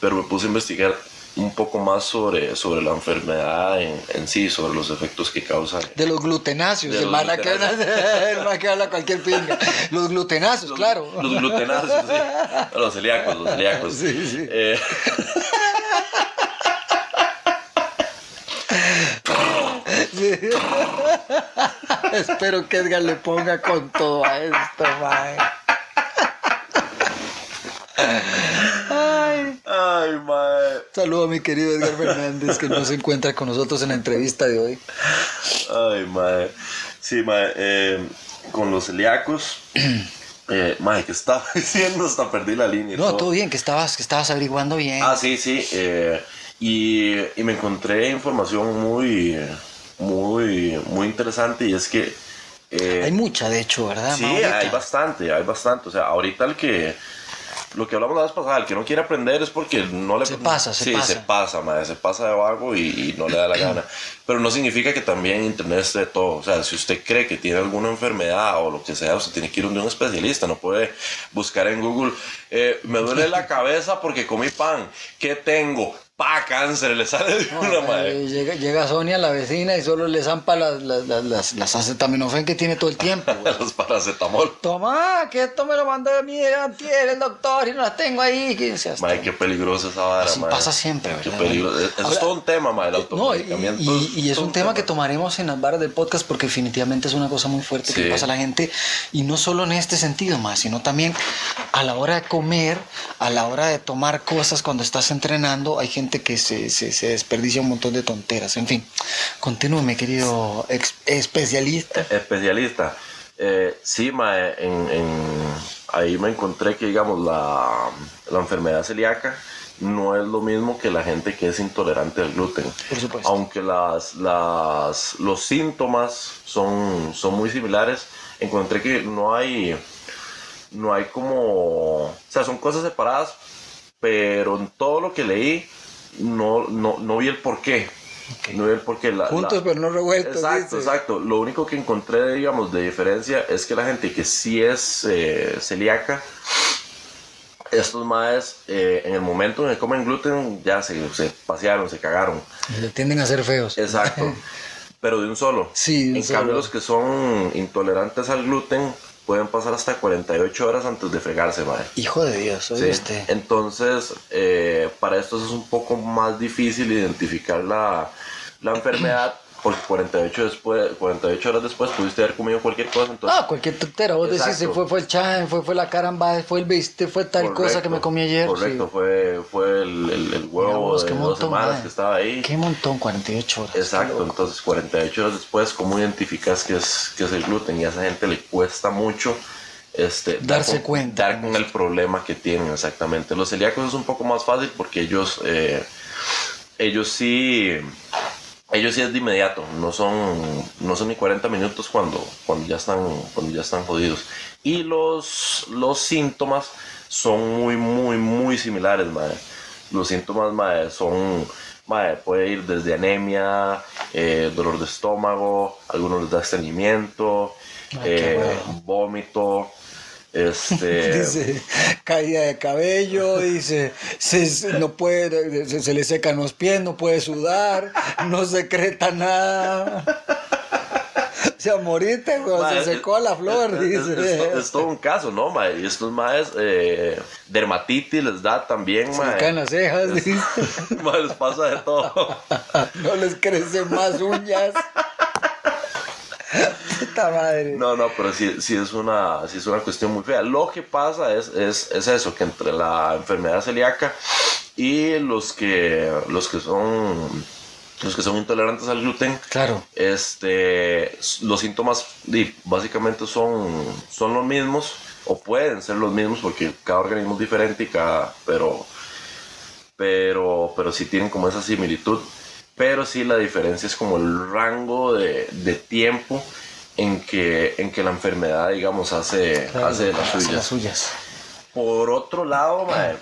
pero me puse a investigar un poco más sobre, sobre la enfermedad en, en sí, sobre los efectos que causa. De los glutenáceos, De el los man que que habla cualquier pinga. Los glutenáceos, claro. Los glutenáceos, sí. Los celíacos, los celíacos. Sí, sí. Eh, Sí. Espero que Edgar le ponga con todo a esto, man. Ay. ay, mae. Saludo a mi querido Edgar Fernández que no se encuentra con nosotros en la entrevista de hoy. Ay, mae. Sí, mae. eh, con los celíacos. Eh, mae, ¿qué estaba diciendo? Hasta perdí la línea. No, todo bien, que estabas, que estabas averiguando bien. Ah, sí, sí. eh, y, y me encontré información muy, muy, muy interesante y es que Eh, Hay mucha, de hecho, ¿verdad? Sí, ma, ahorita? hay bastante, hay bastante. O sea, ahorita el que. Lo que hablamos la vez pasada, el que no quiere aprender es porque no le. Se pasa, se sí, pasa. se pasa, madre, se pasa de vago y, y no le da la gana. Pero no significa que también Internet esté de todo. O sea, si usted cree que tiene alguna enfermedad o lo que sea, usted tiene que ir donde un especialista. No puede buscar en Google, eh, me duele la cabeza porque comí pan. ¿Qué tengo? Pa, cáncer, le sale de una eh, madre. llega, llega Sonia, la vecina, y solo le zampa las, las, las, las, las acetaminofén que tiene todo el tiempo. Los paracetamol. Toma, que esto me lo mandó a mí antier el doctor y no las tengo ahí. Que Madre, qué peligroso esa vara, Así madre. pasa siempre, Qué ¿verdad? Eso Ahora- es todo un tema, madre, el No, y, automedicamiento. y- y es un tema que tomaremos en las barras del podcast porque definitivamente es una cosa muy fuerte que Sí. pasa a la gente y no solo en este sentido más, sino también a la hora de comer, a la hora de tomar cosas cuando estás entrenando, hay gente que se, se- se desperdicia un montón de tonteras. En fin, continúe, querido especialista. Eh, Especialista. Eh, sí, mae, en, en- ahí me encontré que, digamos, la, la enfermedad celíaca no es lo mismo que la gente que es intolerante al gluten. Por supuesto. Aunque las, las, los síntomas son, son muy similares, encontré que no hay, no hay como, o sea, son cosas separadas, pero en todo lo que leí no, no, no vi el porqué. No vi el porqué. La- Juntos la- pero no revueltos. Exacto, dice. exacto. Lo único que encontré, digamos, de diferencia es que la gente que sí es eh, celíaca, estos maes, eh, en el momento en que comen gluten, ya se, se pasearon, se cagaron. Le tienden a ser feos. Exacto. Pero de un solo. Sí, de un En solo. cambio, los que son intolerantes al gluten pueden pasar hasta 48 horas antes de fregarse, mae. Hijo de Dios, oye Sí. usted. Entonces, eh, para estos es un poco más difícil identificar la, la enfermedad porque 48, después, 48 horas después pudiste haber comido cualquier cosa. Entonces, Ah, cualquier tontera. Vos decís, Exacto. se fue, fue el chan, fue, fue la caramba, fue el viste, fue tal cosa que me comí ayer. Correcto, sí. fue, fue el, el- huevo vos, de qué dos montón, semanas que estaba ahí. Qué montón, 48 horas. Exacto, entonces 48 horas después, ¿cómo identificas que es, que es el gluten? Y a esa gente le cuesta mucho este, dar Darse con- cuenta. Dar con el problema que tienen, exactamente. Los celíacos es un poco más fácil porque ellos, eh, ellos sí, ellos sí es de inmediato, no son, no son ni 40 minutos cuando, cuando, ya, están, cuando ya están jodidos. Y los, los síntomas son muy, muy, muy similares, madre. Los síntomas, madre, son, madre, puede ir desde anemia, eh, dolor de estómago, algunos les da estreñimiento, eh, vómito, este... Dice, caída de cabello, dice, se, se- no puede, se, se le secan los pies, no puede sudar, no secreta nada. O sea, moriste, güey, se secó la flor, es, dice. es es todo un caso, ¿no, mae? Y estos maes, eh, dermatitis les da también, Se mae. caen las cejas, dice. Mae, les pasa de todo. No les crecen más uñas. Puta madre. No, no, pero sí, sí, es una, sí es una cuestión muy fea. Lo que pasa es, es, es eso, que entre la enfermedad celíaca y los que, los que son... Los que son intolerantes al gluten, Claro. este, los síntomas básicamente son, son los mismos o pueden ser los mismos porque cada organismo es diferente y cada, pero, pero, pero sí tienen como esa similitud. Pero sí la diferencia es como el rango de, de tiempo en que, en que la enfermedad, digamos, hace, Claro, hace de las hace suyas. las suyas. Por otro lado, mae,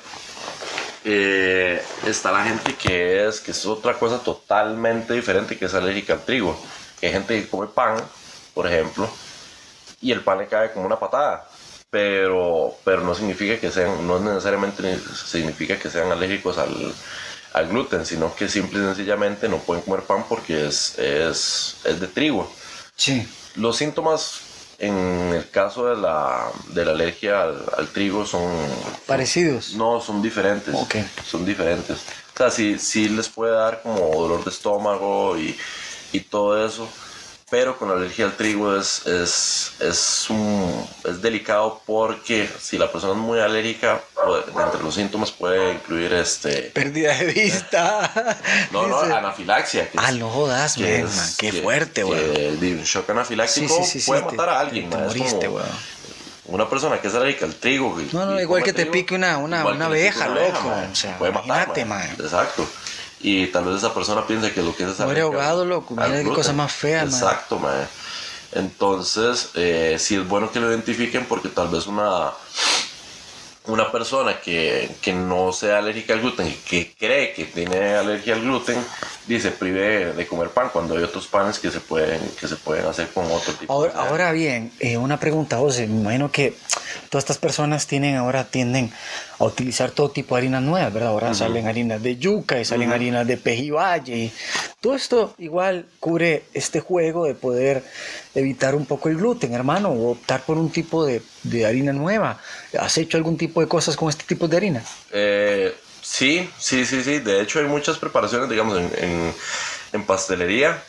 eh, está la gente que es, que es otra cosa totalmente diferente, que es alérgica al trigo. Que hay gente que come pan, por ejemplo, y el pan le cae como una patada. Pero, pero no significa que sean, no necesariamente significa que sean alérgicos al, al gluten, sino que simple y sencillamente no pueden comer pan porque es, es, es de trigo. Sí. Los síntomas en el caso de la, de la alergia al, al trigo son... Parecidos. No, son diferentes. Ok. Son diferentes. O sea, sí, sí les puede dar como dolor de estómago y, y todo eso. Pero con la alergia al trigo es, es, es, un- es delicado porque si la persona es muy alérgica, puede- entre los síntomas puede incluir este... Pérdida de vista. No, no, anafilaxia. que Ah, es- no jodas, que man, es- man, Qué que- fuerte, güey. el shock anafiláctico sí, sí, sí. puede te- matar a alguien. Te, man, moriste, güey. Una persona que es alérgica al trigo. No, no, igual que te pique una- una- una abeja, loco, man, o sea, puede matar, man. man. Exacto. Y tal vez esa persona piensa que lo que es Muere alérgica ahogado, loco, mira qué cosa más fea. Exacto, man. Entonces, eh, sí es bueno que lo identifiquen porque tal vez una, una persona que, que no sea alérgica al gluten y que cree que tiene alergia al gluten, dice prive de comer pan cuando hay otros panes que se pueden, que se pueden hacer con otro tipo Ahora, de ahora bien, eh, una pregunta, José. Me imagino que todas estas personas tienen ahora tienden a utilizar todo tipo de harinas nuevas, ¿verdad? Ahora salen harinas de yuca y salen harinas de pejibaye. y Todo esto igual cubre este juego de poder evitar un poco el gluten, hermano, o optar por un tipo de, de harina nueva. ¿Has hecho algún tipo de cosas con este tipo de harina? Eh, sí, sí, sí, sí. De hecho, hay muchas preparaciones, digamos, en, en, en pastelería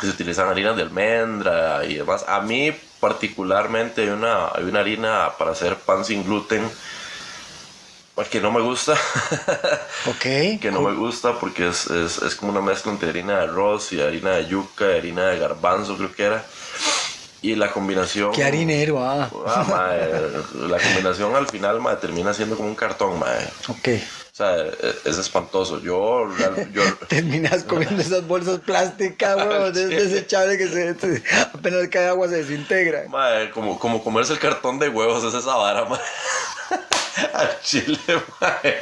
que se utilizan harinas de almendra y demás. A mí, particularmente, hay una, hay una harina para hacer pan sin gluten que no me gusta. Ok. que no me gusta porque es, es, es como una mezcla entre harina de arroz y harina de yuca, harina de garbanzo, creo que era. Y la combinación. ¿Qué harinero? Ah. Ah, mae, la combinación al final mae, termina siendo como un cartón, mae. Ok. O sea, e- es espantoso. Yo, yo Terminas comiendo esas bolsas plásticas, weón, es desechable que se, se- apenas cae agua se desintegra. mae, como, como comerse el cartón de huevos es esa vara, mae. Al chile, mae.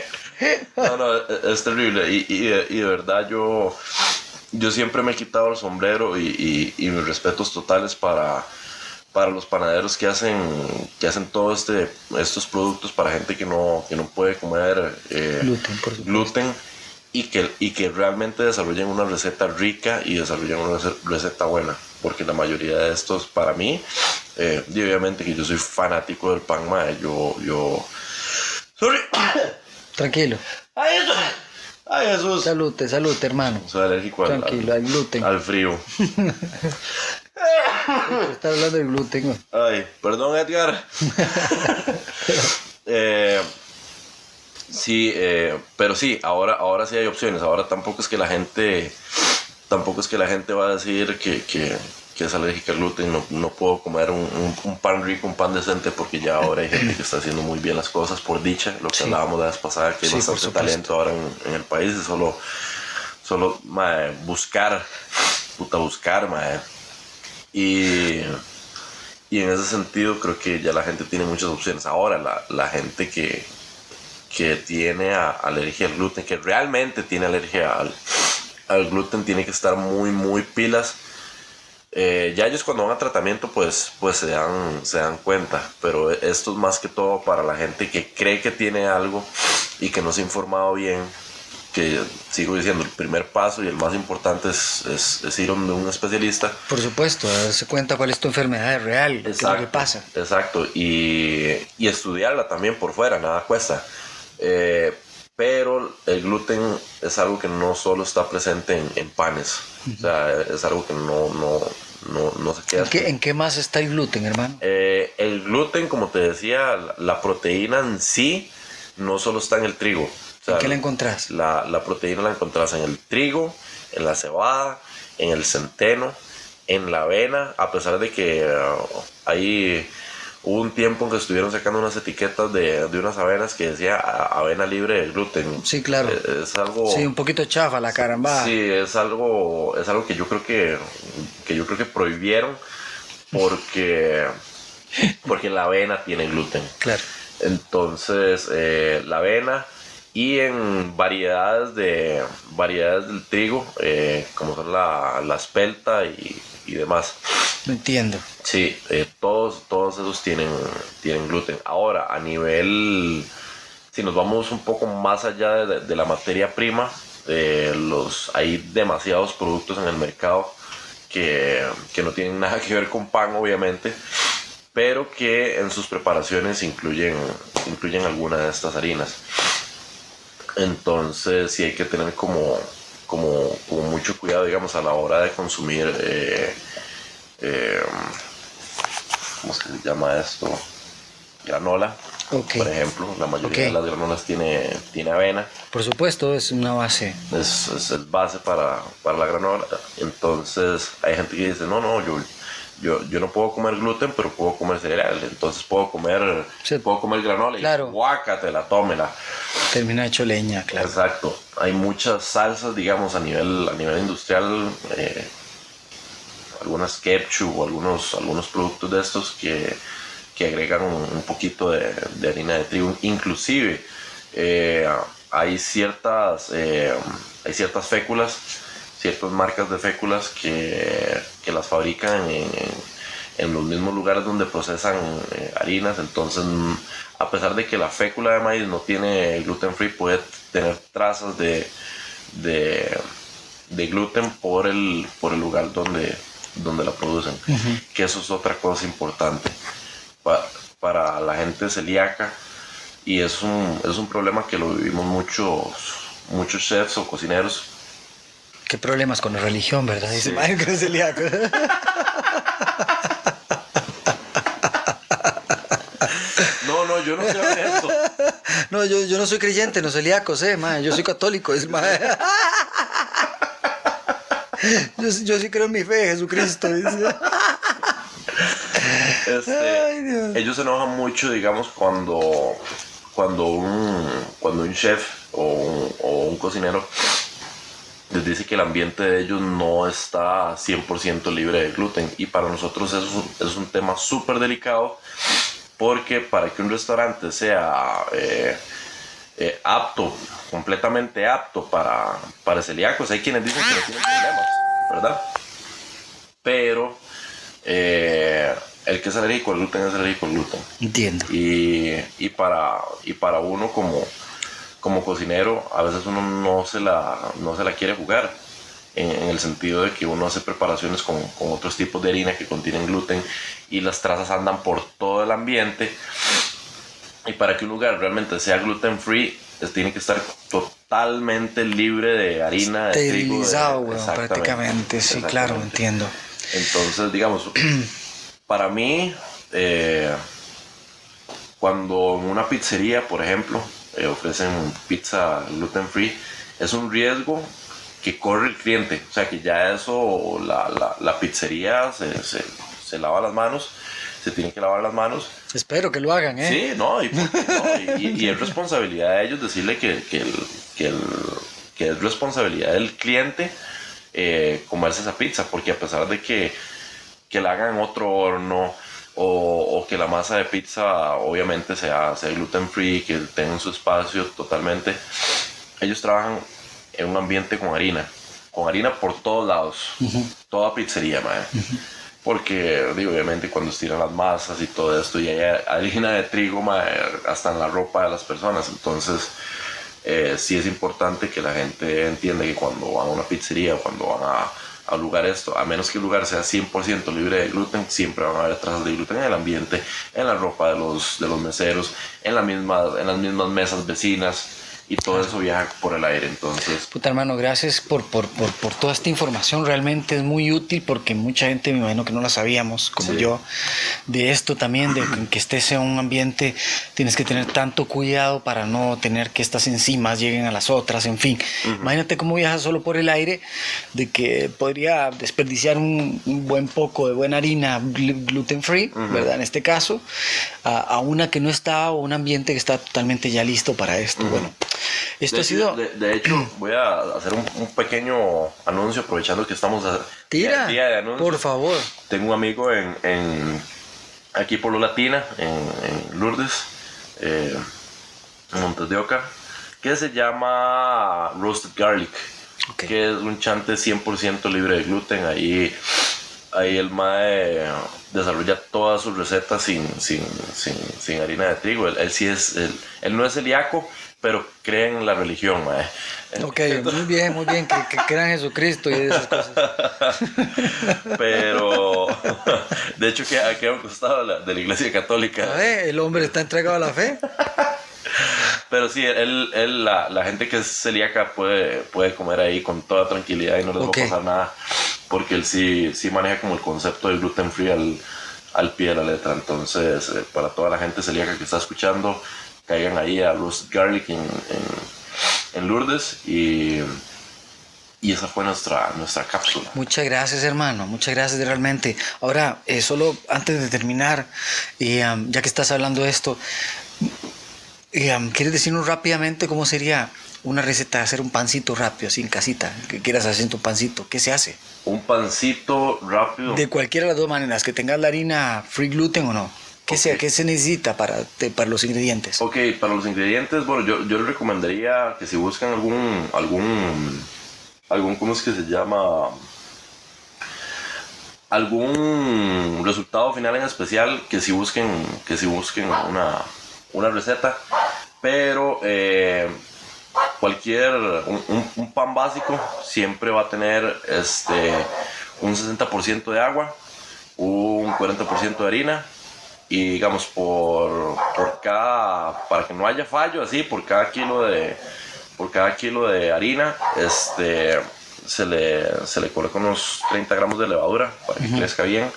No, no, es terrible. Y, y, y de verdad yo, yo siempre me he quitado el sombrero y, y, mis respetos totales para, para los panaderos que hacen, que hacen todos este, estos productos para gente que no, que no puede comer eh, Gluten, por gluten y que, y que realmente desarrollen una receta rica y desarrollen una rece- receta buena. Porque la mayoría de estos, para mí, eh, y obviamente que yo soy fanático del pan, mae, yo, yo... Sorry. Tranquilo. ¡Ay, Jesús! ¡Ay, Jesús! Salute, salute, hermano. Soy alérgico al, Tranquilo, al gluten. al frío. Está hablando del gluten. Ay, perdón, Edgar. Eh, sí, eh, pero sí, ahora, ahora sí hay opciones. Ahora tampoco es que la gente, tampoco es que la gente va a decir que, que, que es alérgica al gluten. No, no puedo comer un, un- un pan rico, un pan decente, porque ya ahora hay gente que está haciendo muy bien las cosas por dicha. Lo que Sí. hablábamos la vez pasada, que hay Sí, bastante talento ahora en, en el país. Es solo, solo mae, buscar, puta, buscar, mae. Y, y en ese sentido creo que ya la gente tiene muchas opciones. Ahora la, la gente que, que tiene a- alergia al gluten, que realmente tiene alergia al, al gluten, tiene que estar muy, muy pilas. Eh, ya ellos cuando van a tratamiento pues, pues se, dan, se dan cuenta, pero esto es más que todo para la gente que cree que tiene algo y que no se ha informado bien, que sigo diciendo, el primer paso y el más importante es, es, es ir donde un especialista Por supuesto, darse cuenta cuál es tu enfermedad real, qué es lo que pasa. Exacto, y, y estudiarla también por fuera, nada cuesta. Eh, pero el gluten es algo que no solo está presente en, en panes, o sea, es algo que no, no, no, no se queda. ¿En qué, en qué más está el gluten, hermano? Eh, el gluten, como te decía, la, la proteína en sí no solo está en el trigo. O sea, ¿En qué la encontrás? La, la proteína la encontrás en el trigo, en la cebada, en el centeno, en la avena, a pesar de que uh, ahí hubo un tiempo en que estuvieron sacando unas etiquetas de, de unas avenas que decía avena libre de gluten. Sí, claro. Eh, Es algo... Sí, un poquito chafa la caramba. Sí, es algo, es algo que yo creo que, que yo creo que prohibieron porque, porque la avena tiene gluten. Claro. Entonces, eh, la avena y en variedades de variedades del trigo, eh, como son la, la espelta y, y demás. Entiendo. Sí, eh, todos, todos esos tienen, tienen gluten. Ahora, a nivel, si nos vamos un poco más allá de, de la materia prima, eh, los, hay demasiados productos en el mercado que, que no tienen nada que ver con pan, obviamente, pero que en sus preparaciones incluyen, incluyen alguna de estas harinas. Entonces, sí hay que tener como, como, como mucho cuidado, digamos, a la hora de consumir. eh, eh, ¿cómo se llama esto? Granola, Ok. por ejemplo. La mayoría de las granolas tiene, tiene avena. Por supuesto, es una base. Es, es el base para, para la granola. Entonces hay gente que dice, no, no, yo, yo, yo no puedo comer gluten, pero puedo comer cereal. Entonces puedo comer, Sí. puedo comer granola Claro. y guácatela, tómela. Termina hecho leña, claro. Exacto. Hay muchas salsas, digamos, a nivel, a nivel industrial. eh, algunas ketchup o algunos, algunos productos de estos que, que agregan un, un poquito de, de harina de trigo. Inclusive eh, hay, ciertas, eh, hay ciertas féculas, ciertas marcas de féculas que, que las fabrican en, en- los mismos lugares donde procesan eh, harinas. Entonces, mm, a pesar de que la fécula de maíz no tiene gluten free, puede tener trazas de, de, de gluten por el, por el lugar donde, donde la producen. Que eso es otra cosa importante pa- para la gente celíaca. Y es un, es un problema que lo vivimos muchos, muchos chefs o cocineros. Qué problemas con la religión, ¿verdad? Dice Sí. Mario que es celíaco. No, no, yo no sé eso. No, yo, yo no soy creyente, no celíaco, sé, mae, yo soy católico, es mae. Yo, sí- yo sí creo en mi fe, Jesucristo. dice. Este, Ay, Dios. ellos se enojan mucho, digamos, cuando, cuando, un, cuando un chef o un, o un cocinero les dice que el ambiente de ellos no está 100% libre de gluten. Y para nosotros eso es un, es un tema súper delicado porque para que un restaurante sea eh, eh, apto, completamente apto para, para celíacos, hay quienes dicen que no tienen problemas, ¿verdad? Pero eh, el que es alérgico al gluten es alérgico al gluten. Entiendo. Y, y para, y para uno como, como cocinero, a veces uno no se la, no se la quiere jugar. En, en el sentido de que uno hace preparaciones con, con otros tipos de harina que contienen gluten y las trazas andan por todo el ambiente. Y para que un lugar realmente sea gluten free, es- tiene que estar totalmente libre de harina, de trigo. de- Exactamente, prácticamente. Sí, claro, entiendo. Entonces, digamos, para mí, eh, cuando en una pizzería, por ejemplo, eh, ofrecen pizza gluten free, es un riesgo que corre el cliente. O sea, que ya eso, la, la- la pizzería se, se- se lava las manos, se tiene que lavar las manos. Espero que lo hagan, ¿eh? Sí, no, y, qué no? Y- y- y es responsabilidad de ellos decirle que, que, el- que el- que es responsabilidad del cliente eh, comerse esa pizza, porque a pesar de que, que la hagan en otro horno o, o que la masa de pizza obviamente sea, sea gluten free, que tengan su espacio totalmente, ellos trabajan en un ambiente con harina, con harina por todos lados, toda pizzería, mae. Porque, digo, obviamente, cuando estiran las masas y todo esto, y hay harina de trigo, mae, hasta en la ropa de las personas. Entonces, eh, sí es importante que la gente entienda que cuando van a una pizzería cuando van a, a lugar esto, a menos que el lugar sea 100% libre de gluten, siempre van a haber trazas de gluten en el ambiente, en la ropa de los, de los meseros, en, la misma, en las mismas mesas vecinas, y todo eso viaja por el aire. Entonces, Puta hermano, gracias por, por, por, por toda esta información. Realmente es muy útil porque mucha gente me imagino que no la sabíamos, como Sí. yo. De esto también, de que- estés en un ambiente, tienes que tener tanto cuidado para no tener que estas enzimas lleguen a las otras, en fin. Imagínate cómo viajas solo por el aire, de que podría desperdiciar un, un buen poco de buena harina glu- gluten free, ¿verdad? En este caso, a, a una que no está o un ambiente que está totalmente ya listo para esto. Bueno, esto de, ha sido... de, de hecho, voy a hacer un, un pequeño anuncio aprovechando que estamos a, Tira, día, de anuncios. por favor. Tengo un amigo en, en- aquí por Lo Latina, en, en Lourdes, eh, en Montes de Oca, que se llama Roasted Garlic, Ok. que es un chante 100% libre de gluten. Ahí, ahí el MAE desarrolla todas sus recetas sin, sin, sin, sin harina de trigo. Él, él sí es, él, él no es celíaco, pero cree en la religión, MAE. Ok, muy bien, muy bien, que, que crean en Jesucristo y esas cosas. Pero, de hecho, que queda un costado de la, de la iglesia católica. Ver, el hombre está entregado a la fe. Pero sí, él, él la, la gente que es celíaca puede, puede comer ahí con toda tranquilidad y no les Ok. va a pasar nada. Porque él sí, sí maneja como el concepto del gluten free al, al pie de la letra. Entonces, eh, para toda la gente celíaca que está escuchando, caigan ahí a Roast Garlic en, en, en Lourdes y, y esa fue nuestra, nuestra cápsula. Muchas gracias, hermano. Muchas gracias realmente. Ahora, eh, solo antes de terminar, y, um, ya que estás hablando de esto, y, um, ¿quieres decirnos rápidamente cómo sería una receta de hacer un pancito rápido, así en casita, que quieras hacer tu pancito, ¿qué se hace? Un pancito rápido. De cualquiera de las dos maneras, que tengas la harina free gluten o no. ¿Qué, se, Ok. qué se necesita para, te- para los ingredientes? Ok, para los ingredientes, bueno, yo, yo les recomendaría que si buscan algún, algún, algún, ¿cómo es que se llama? Algún resultado final en especial, que si busquen, que si busquen una, una receta, pero eh, cualquier, un, un- un pan básico siempre va a tener este, un 60% de agua, un 40% de harina y digamos por, por cada para que no haya fallo así por cada kilo de por cada kilo de harina este se le, se le coloca unos 30 gramos de levadura para que crezca bien.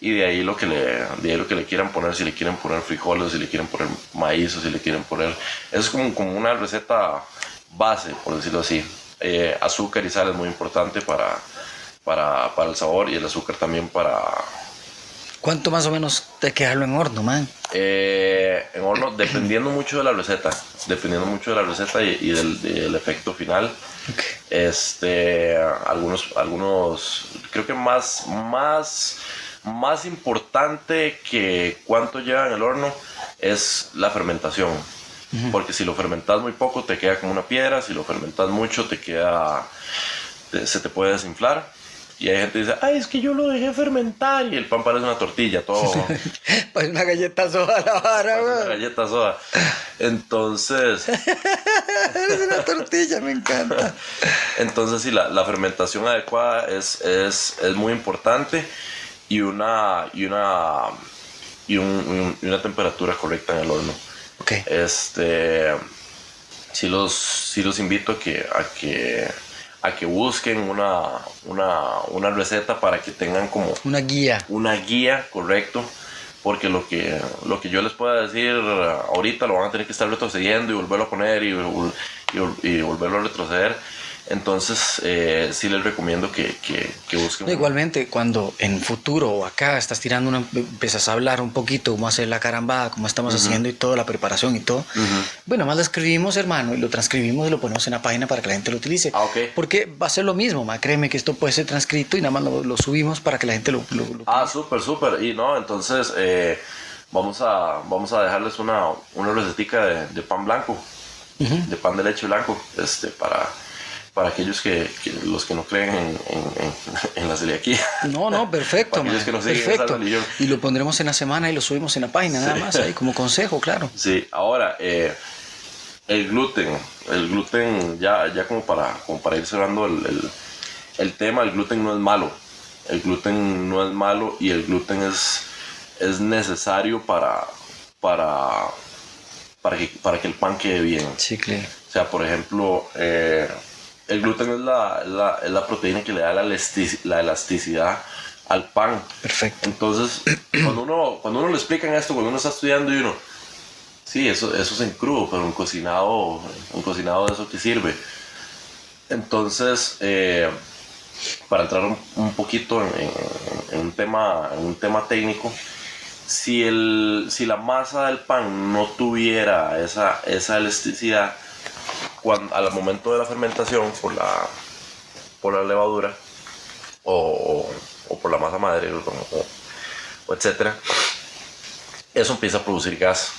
Y de ahí lo que le de ahí lo que le quieran poner si le quieren poner frijoles si le quieren poner maíz o si le quieren poner es como, como una receta base por decirlo así. Eh, azúcar y sal es muy importante para, para para el sabor y el azúcar también para ¿Cuánto más o menos te que dejarlo en horno, man? Eh, en horno, dependiendo mucho de la receta, dependiendo mucho de la receta y, y del, del efecto final. Este, algunos, algunos, creo que más, más, más importante que cuánto lleva en el horno es la fermentación. Porque si lo fermentas muy poco te queda como una piedra, si lo fermentas mucho te queda, te- se te puede desinflar. Y hay gente que dice, ay, es que yo lo dejé fermentar y el pan parece una tortilla, todo. Pues una galleta soda la vara, Una galleta soda. Entonces, Es una tortilla, me encanta. entonces sí, la, la fermentación adecuada es, es, es muy importante y una, y una, y, un- un- y una temperatura correcta en el horno. Ok. Este, sí los, sí los invito a que, a que, a que busquen una, una, una receta para que tengan como Una guía. una guía correcto porque lo que lo que yo les pueda decir ahorita lo van a tener que estar retrocediendo y volverlo a poner y, y y volverlo a retroceder entonces eh, sí les recomiendo que, que, que busquen No, igualmente, cuando en futuro o acá estás tirando una, empiezas a hablar un poquito cómo hacer la carambada, cómo estamos haciendo y todo, la preparación y todo. Bueno, más lo escribimos, hermano, y lo transcribimos y lo ponemos en la página para que la gente lo utilice. Ah, ok. Porque va a ser lo mismo, ma. créeme que esto puede ser transcrito y nada más lo, lo subimos para que la gente lo... lo- lo- ah súper súper y no entonces eh, vamos a vamos a dejarles una una recetica de, de pan blanco de pan de leche blanco este para para aquellos que, que- los que no creen en, en- en- la celiaquía No, no, perfecto, Para aquellos que no siguen esa perfecto. religión. Y lo pondremos en la semana y lo subimos en la página, nada más, ahí como consejo, claro. Sí, ahora, eh, el gluten, el gluten, ya, ya como, para, como para ir cerrando el, el- el tema, el gluten no es malo. El gluten no es malo y el gluten es, es necesario para, para, para, que, para que el pan quede bien. Sí, claro. O sea, por ejemplo, eh, el gluten es la, la- es la proteína que le da la, elastic- la elasticidad al pan. Perfecto. Entonces, cuando uno, cuando uno le explican esto, cuando uno está estudiando y uno, sí, eso, eso es en crudo, pero un cocinado, un cocinado de eso que sirve. Entonces, eh, para entrar un, un poquito en, en- en un tema, en un tema técnico, si, el, si la masa del pan no tuviera esa, esa elasticidad, cuando, al momento de la fermentación por la, por la levadura o, o- o por la masa madre o, o- etcétera, eso empieza a producir gas.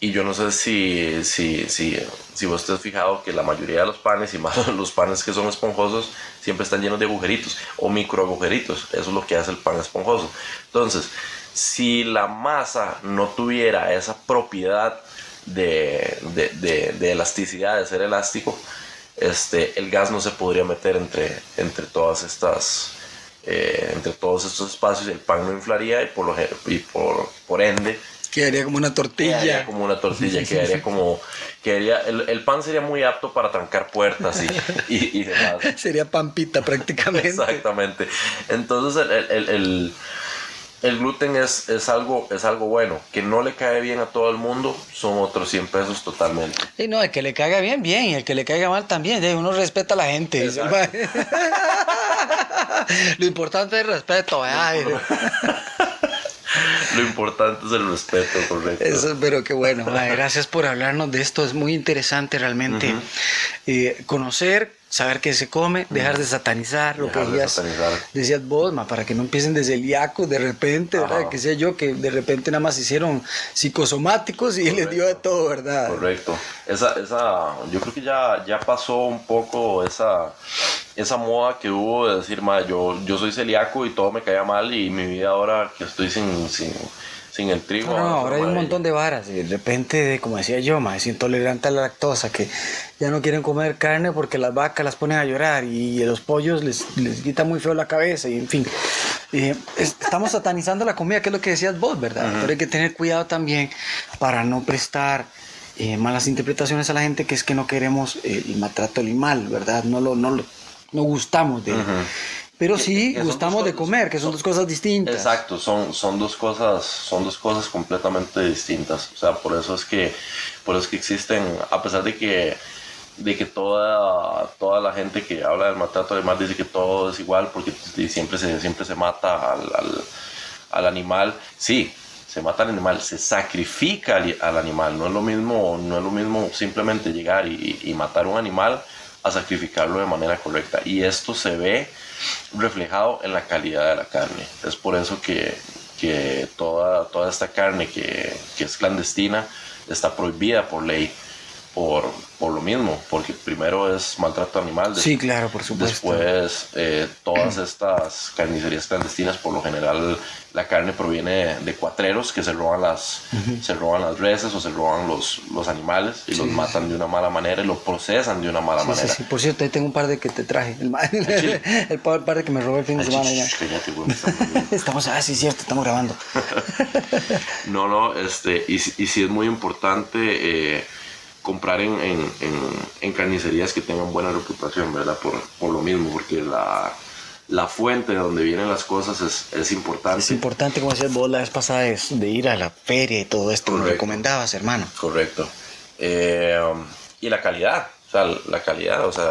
Y yo no sé si, si, si, si vos te has fijado que la mayoría de los panes, y más los panes que son esponjosos, siempre están llenos de agujeritos o micro agujeritos. Eso es lo que hace el pan esponjoso. Entonces, si la masa no tuviera esa propiedad de, de, de- de elasticidad, de ser elástico, este, el gas no se podría meter entre, entre todas estas, eh, entre todos estos espacios, el pan no inflaría y por, lo, y por, por ende Quedaría como una quedaría tortilla. como una tortilla, quedaría como, quedaría, el, el pan sería muy apto para trancar puertas y, y, y demás. Sería pampita prácticamente. Exactamente. Entonces el, el- el- gluten es, es, algo, es algo bueno. Que no le cae bien a todo el mundo son otros 100 pesos totalmente. Y no, el que le caiga bien, bien, y el que le caiga mal también. eh, Uno respeta a la gente. Lo importante es el respeto. ay. Lo importante es el respeto, correcto. Eso, pero qué bueno. gracias por hablarnos de esto. Es muy interesante realmente eh, conocer, saber qué se come, dejar de satanizar lo Dejar que de decías, satanizar. decías vos, ma, para que no empiecen de celíacos de repente, ¿verdad? Que sé yo, que de repente nada más hicieron psicosomáticos y les dio de todo, ¿verdad? Correcto. Esa, esa, yo creo que ya, ya pasó un poco esa, esa moda que hubo de decir, "Ma, yo, yo soy celíaco y todo me caía mal y mi vida ahora que estoy sin, sin, sin el trigo. No, no, ahora hay un montón de varas. Y de repente, como decía yo, ma, es intolerante a la lactosa, que ya no quieren comer carne porque las vacas las ponen a llorar y los pollos les, les quita muy feo la cabeza y en fin. Eh, es- estamos satanizando la comida, que es lo que decías vos, ¿verdad? Pero hay que tener cuidado también para no prestar eh, malas interpretaciones a la gente que es que no queremos eh, el maltrato animal, ¿verdad? No lo, no lo, no gustamos de él. Pero sí que gustamos de comer, que son dos cosas distintas. Exacto, son, son dos cosas, son dos cosas completamente distintas. O sea, por eso es que, por eso es que existen, a pesar de que, de que toda, toda la gente que habla del maltrato animal dice que todo es igual porque siempre se, siempre se mata al, al, al animal. Sí, se mata al animal, se sacrifica al, al animal. No es lo mismo, no es lo mismo simplemente llegar y, y matar un animal a sacrificarlo de manera correcta. Y esto se ve reflejado en la calidad de la carne. Es por eso que, que toda, toda esta carne que, que es clandestina está prohibida por ley. Por, por lo mismo, porque primero es maltrato animal, Sí, claro, por supuesto. Después, eh, todas estas carnicerías clandestinas, por lo general, la carne proviene de cuatreros que se roban las, se roban las reses o se roban los, los animales y los matan de una mala manera y los procesan de una mala Sí, manera. sí. Por cierto, ahí tengo un par de que te traje. El, ma- el par, par de que me robé el fin de Ay, semana. ya. cállate, güey, volviendo. Estamos, ah, sí, cierto, estamos grabando. No, no, este, y, y sí es muy importante eh, comprar en, en, en- en carnicerías que tengan buena reputación, ¿verdad? Por, por lo mismo, porque la, la fuente de donde vienen las cosas es, es importante. Es importante, como decías vos la vez pasada, es de ir a la feria y todo esto. Lo recomendabas, hermano. Correcto. Eh, y la calidad, o sea, la calidad, o sea,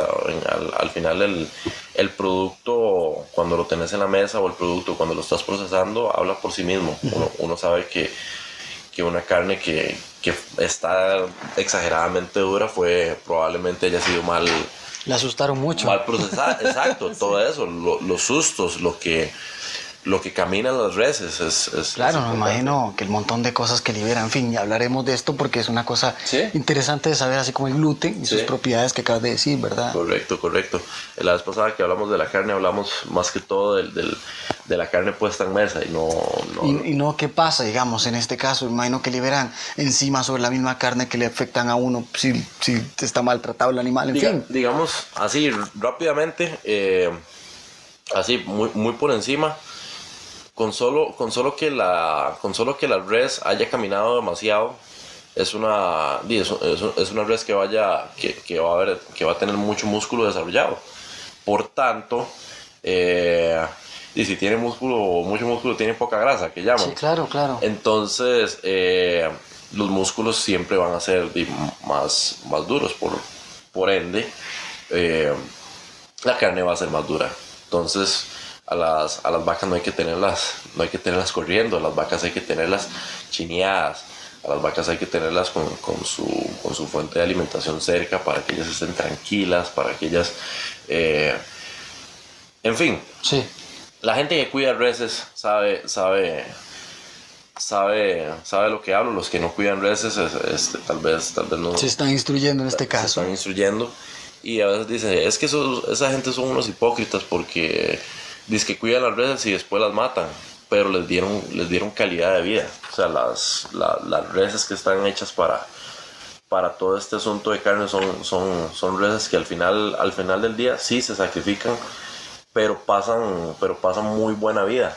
al, al final el, el producto, cuando lo tenés en la mesa o el producto cuando lo estás procesando, habla por sí mismo. Uno, uno sabe que, que una carne que, que está exageradamente dura fue probablemente haya sido mal, Le asustaron mucho. mal procesada. Exacto, todo eso, lo- los sustos, lo que, lo que caminan las reses. Es, es- Claro, es me imagino que el montón de cosas que liberan. En fin, y hablaremos de esto porque es una cosa Sí. interesante de saber, así como el gluten y sus Sí. propiedades que acabas de decir, ¿verdad? Correcto, correcto. La vez pasada que hablamos de la carne, hablamos más que todo del, del- de la carne puesta en mesa y no... no Y, y no, ¿qué pasa, digamos, en este caso? Me imagino que liberan enzimas sobre la misma carne que le afectan a uno si, si está maltratado el animal, en Diga- fin. Digamos así rápidamente, eh, así muy, muy por encima, con solo, con, solo que la, con solo que la res haya caminado demasiado, es una, es, una res que, vaya, que, que va a haber, que va a tener mucho músculo desarrollado. Por tanto, eh, y si tiene músculo, mucho músculo, tiene poca grasa, que llaman. Sí, claro, claro. Entonces, eh, los músculos siempre van a ser más, más duros, por, por ende, eh, la carne va a ser más dura. Entonces, a las, a las vacas no hay que tenerlas, no hay que tenerlas corriendo, a las vacas hay que tenerlas chineadas, a las vacas hay que tenerlas con, con su, con su fuente de alimentación cerca para que ellas estén tranquilas, para que ellas... eh, en fin, Sí. la gente que cuida reses sabe, sabe, sabe, sabe lo que hablo. Los que no cuidan reses, es- este, tal vez, tal vez no Se están instruyendo en este se caso. están instruyendo. Y a veces dicen, es que esos- esa gente son unos hipócritas porque dicen que cuidan las reses y después las matan. Pero les dieron, les dieron calidad de vida. O sea, las, la- las reses que están hechas para, para todo este asunto de carne son, son, son reses que al final, al final del día sí se sacrifican, pero pasan, pero pasan muy buena vida.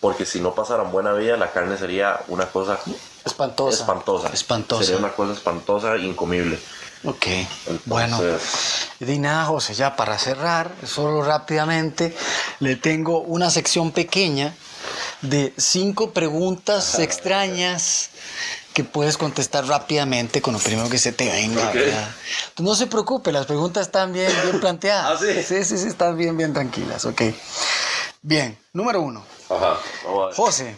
Porque si no pasaran buena vida, la carne sería una cosa Espantosa. espantosa. Espantosa. Sería una cosa espantosa, incomible. Ok. Entonces, bueno. Nada, José, ya para cerrar, solo rápidamente, le tengo una sección pequeña de cinco preguntas extrañas que puedes contestar rápidamente con lo primero que se te venga. No se preocupe, las preguntas están bien, bien planteadas. ¿Ah, sí? Sí, sí, sí, están bien, bien tranquilas. Ok. Bien, número uno. Ajá. José,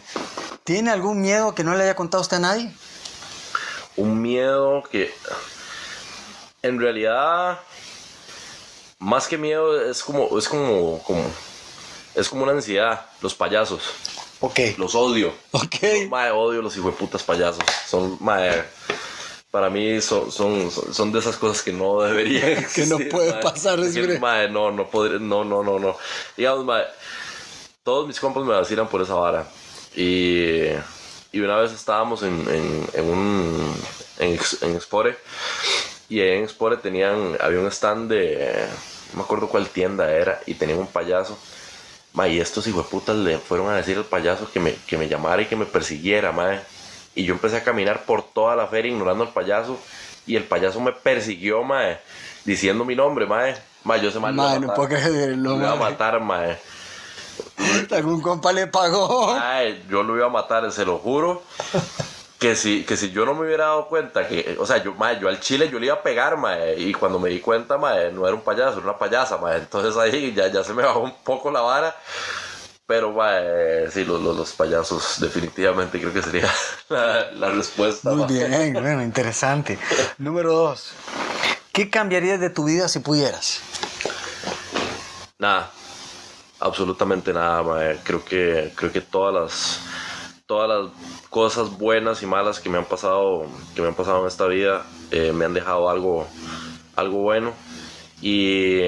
¿Tiene algún miedo que no le haya contado usted a nadie? Un miedo que en realidad más que miedo es como es como, como es como una ansiedad, los payasos. Ok. Los odio. Ok. Mae, odio los hijueputas payasos. Son, mae, para mí son, son, son, de esas cosas que no deberían Que no puede pasar, es Que, mae, no, no podría, no, no, no, no. Digamos, mae, todos mis compas me vacilan por esa vara. Y, y una vez estábamos en, en, en un, en, en Expore, y ahí en Expore tenían, había un stand de, no me acuerdo cuál tienda era, y tenían un payaso. Ma, y estos hijueputas le fueron a decir al payaso que me, que me llamara y que me persiguiera, mae. Y yo empecé a caminar por toda la feria ignorando al payaso. Y el payaso me persiguió, mae, diciendo mi nombre, mae. Mae, yo se Mae, no puedo creerlo, Lo iba a matar, mae. Algún compa le pagó. Yo lo iba a matar, se lo juro. Que si, que si yo no me hubiera dado cuenta que, o sea, yo, mae, yo al chile yo le iba a pegar, mae, y cuando me di cuenta, mae, no era un payaso, era una payasa, mae, entonces ahí ya, ya se me bajó un poco la vara, pero, mae, sí, los, los, los payasos definitivamente creo que sería la, la respuesta. Muy bien, bueno, interesante. Número dos. ¿Qué cambiarías de tu vida si pudieras? Nada, absolutamente nada, mae. Creo que, creo que todas las, todas las cosas buenas y malas que me han pasado, que me han pasado en esta vida, eh, me han dejado algo, algo bueno. Y,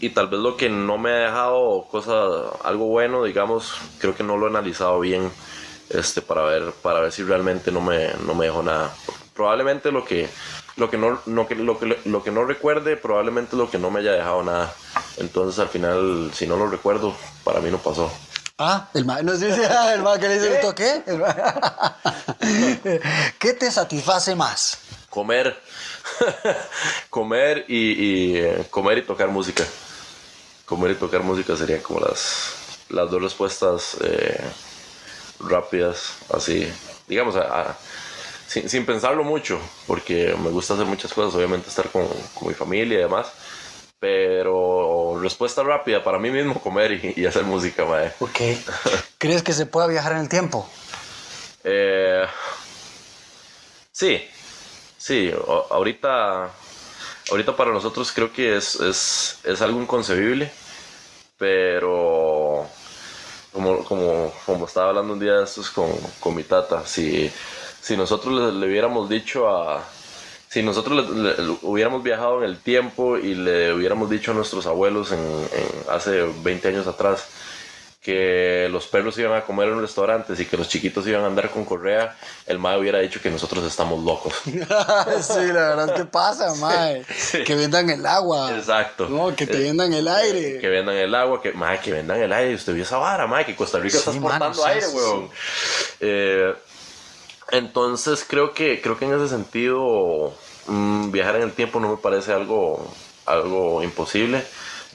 y tal vez lo que no me ha dejado cosa, algo bueno, digamos, creo que no lo he analizado bien este, para, ver, para ver si realmente no me, no me dejó nada. Probablemente lo que, lo que, no, no, lo, que, lo que no recuerde, probablemente lo que no me haya dejado nada. Entonces al final, si no lo recuerdo, para mí no pasó. Ah, el ma, no sé si ah, el ma que le dice ¿esto qué? El ma- ¿Qué te satisface más? Comer, comer y, y, eh, comer y tocar música. Comer y tocar música serían como las, las dos respuestas eh, rápidas, así, digamos, a- a- sin, sin pensarlo mucho, porque me gusta hacer muchas cosas, obviamente estar con, con mi familia y demás. Pero respuesta rápida para mí mismo, comer y, y hacer música, mae. Ok. ¿Crees que se pueda viajar en el tiempo? Eh, sí, sí, ahorita, ahorita para nosotros creo que es, es, es algo inconcebible, pero como, como, como estaba hablando un día de estos con, con mi tata, si, si nosotros le, le hubiéramos dicho a... Si nosotros le- le- le hubiéramos viajado en el tiempo y le hubiéramos dicho a nuestros abuelos en, en- hace 20 años atrás que los perros iban a comer en restaurantes y que los chiquitos iban a andar con correa, el mae hubiera dicho que nosotros estamos locos. sí, la verdad es que pasa, mae. Sí. Que vendan el agua. Exacto. No, que te Eh, vendan el aire. Que vendan el agua, que, mae, que vendan el aire. Usted vio esa vara, mae, que Costa Rica está exportando mano, aire, weón. Eh, entonces creo que, creo que en ese sentido mm, viajar en el tiempo no me parece algo, algo imposible.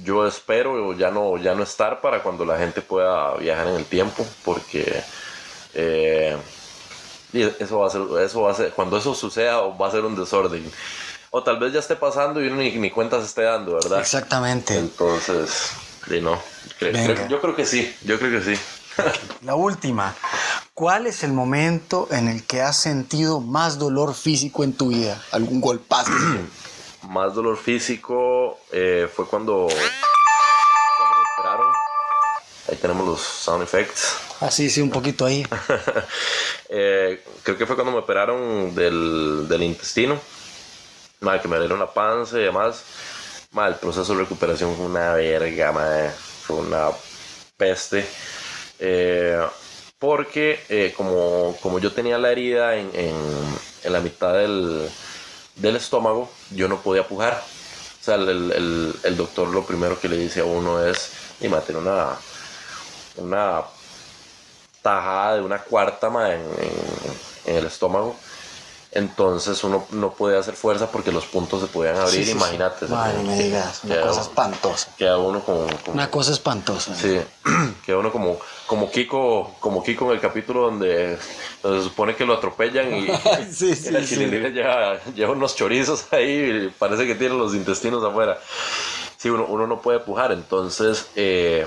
Yo espero ya no, ya no estar para cuando la gente pueda viajar en el tiempo, porque eh, y eso va a ser, eso va a ser, cuando eso suceda va a ser un desorden. O tal vez ya esté pasando y uno ni, ni cuenta se esté dando, ¿verdad? Exactamente. Entonces, sí, no. Creo- yo creo que sí, yo creo que sí. La última. ¿Cuál es el momento en el que has sentido más dolor físico en tu vida? ¿Algún golpazo? Más dolor físico eh, fue cuando, cuando me operaron. Ahí tenemos los sound effects. Así, sí, un poquito ahí. Eh, creo que fue cuando me operaron del, del intestino. Madre, que me abrieron la panza y demás. Madre, el proceso de recuperación fue una verga, madre. Fue una peste. Eh, porque eh, como, como yo tenía la herida en, en- la mitad del, del estómago, yo no podía pujar. O sea, el, el- doctor lo primero que le dice a uno es, y madre, tiene una, una tajada de una cuarta ma, en- en el estómago. Entonces uno no podía hacer fuerza porque los puntos se podían abrir, Sí, sí, sí. imagínate. Madre, me digas, una Queda- cosa espantosa. Queda uno como... como- Una cosa espantosa. Sí, queda uno como, como Kiko, como Kiko en el capítulo donde, donde se supone que lo atropellan y, y la chilindrina lleva, lleva unos chorizos ahí y parece que tiene los intestinos afuera. Sí, uno, uno no puede pujar, entonces eh,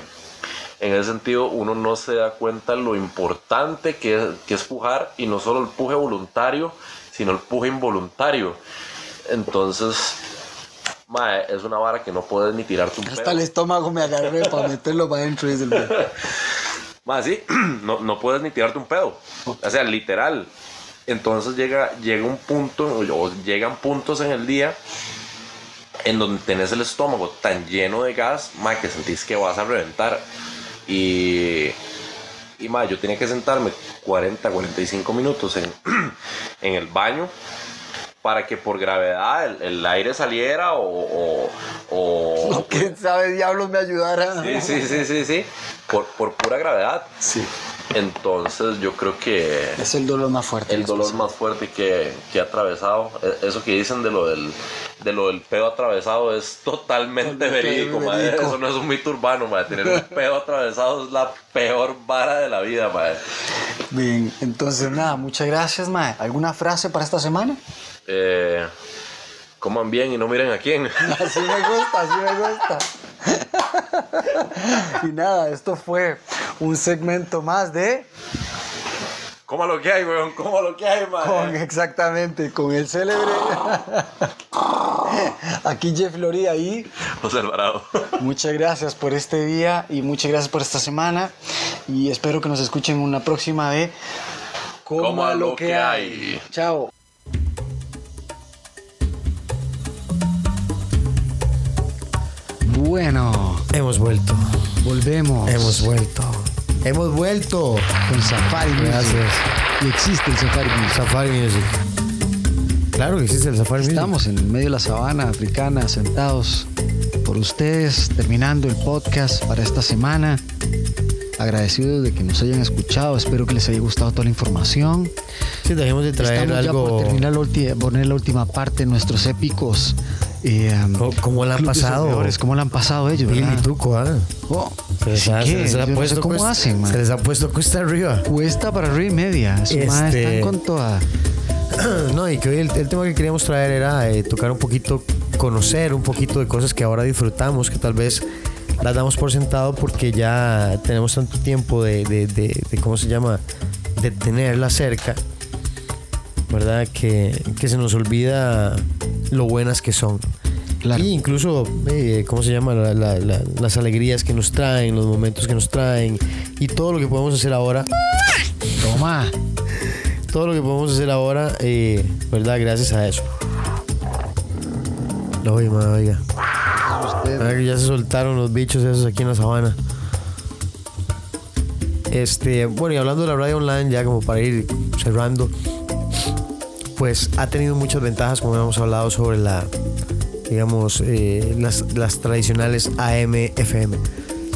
En ese sentido, uno no se da cuenta lo importante que es, que es pujar y no solo el puje voluntario, sino el puje involuntario. Entonces, mae, es una vara que no puedes ni tirarte un Hasta pedo. el estómago me agarré para meterlo para adentro. dice el mae. Sí, no, no puedes ni tirarte un pedo. O sea, literal. Entonces llega, llega un punto, o llegan puntos en el día en donde tenés el estómago tan lleno de gas, ma, que sentís que vas a reventar. Y, y ma, yo tenía que sentarme 40, 45 minutos en, en el baño para que por gravedad el, el aire saliera o... o, ¿Quién sabe, diablos, me ayudara? Sí, sí, sí, sí, sí. Por, por pura gravedad. Sí. Entonces yo creo que Es el dolor más fuerte. el dolor más fuerte que, que he atravesado, e- eso que dicen de lo del, de lo del pedo atravesado es totalmente verídico, madre. Eso no es un mito urbano, madre. Tener un pedo atravesado es la peor vara de la vida, madre. Bien, entonces nada, muchas gracias, mae. ¿Alguna frase para esta semana? Eh, coman bien y no miren a quién. Así me gusta, así me gusta. Y nada, esto fue un segmento más de Coma lo que hay, weón. Coma lo que hay, con exactamente con el célebre aquí Jeff Loría y José Alvarado. muchas gracias por este día y muchas gracias por esta semana y espero que nos escuchen una próxima de Coma lo que hay. Chao. Bueno, Hemos vuelto. volvemos. Hemos vuelto. Hemos vuelto. con Safari Music. Gracias. Y existe el Safari Music. Safari Music. Claro que existe el Safari Music. Estamos en medio de la sabana africana, sentados por ustedes, terminando el podcast para esta semana. Agradecidos de que nos hayan escuchado. Espero que les haya gustado toda la información. Sí, dejemos de traer Estamos ya algo. por terminar la, ulti- poner la última parte de nuestros épicos. eh, ¿Cómo- cómo la han pasado? ¿Cómo la han pasado ellos? Y tuco, ¿ah? Oh, Se les, ¿sí ha, se les ha Yo no sé puesto cómo cuesta- hacen, man. Se les ha puesto cuesta arriba. Cuesta para arriba y media. Maes Este- están con toda. No, y que hoy el, el tema que queríamos traer era eh, tocar un poquito, conocer un poquito de cosas que ahora disfrutamos, que tal vez las damos por sentado porque ya tenemos tanto tiempo de, de- de- de- ¿cómo se llama? De tenerla cerca, ¿verdad? Que, que se nos olvida lo buenas que son. Claro. Y incluso, eh, ¿cómo se llama? La- la- la- las alegrías que nos traen, los momentos que nos traen y todo lo que podemos hacer ahora Toma. todo lo que podemos hacer ahora, eh, ¿verdad? Gracias a eso. Oye, ma, oiga. Ya se soltaron los bichos esos aquí en la sabana. Este, bueno, y hablando de la radio online, ya como para ir cerrando, pues ha tenido muchas ventajas, como hemos hablado sobre la, digamos, eh, las, las tradicionales AM, FM.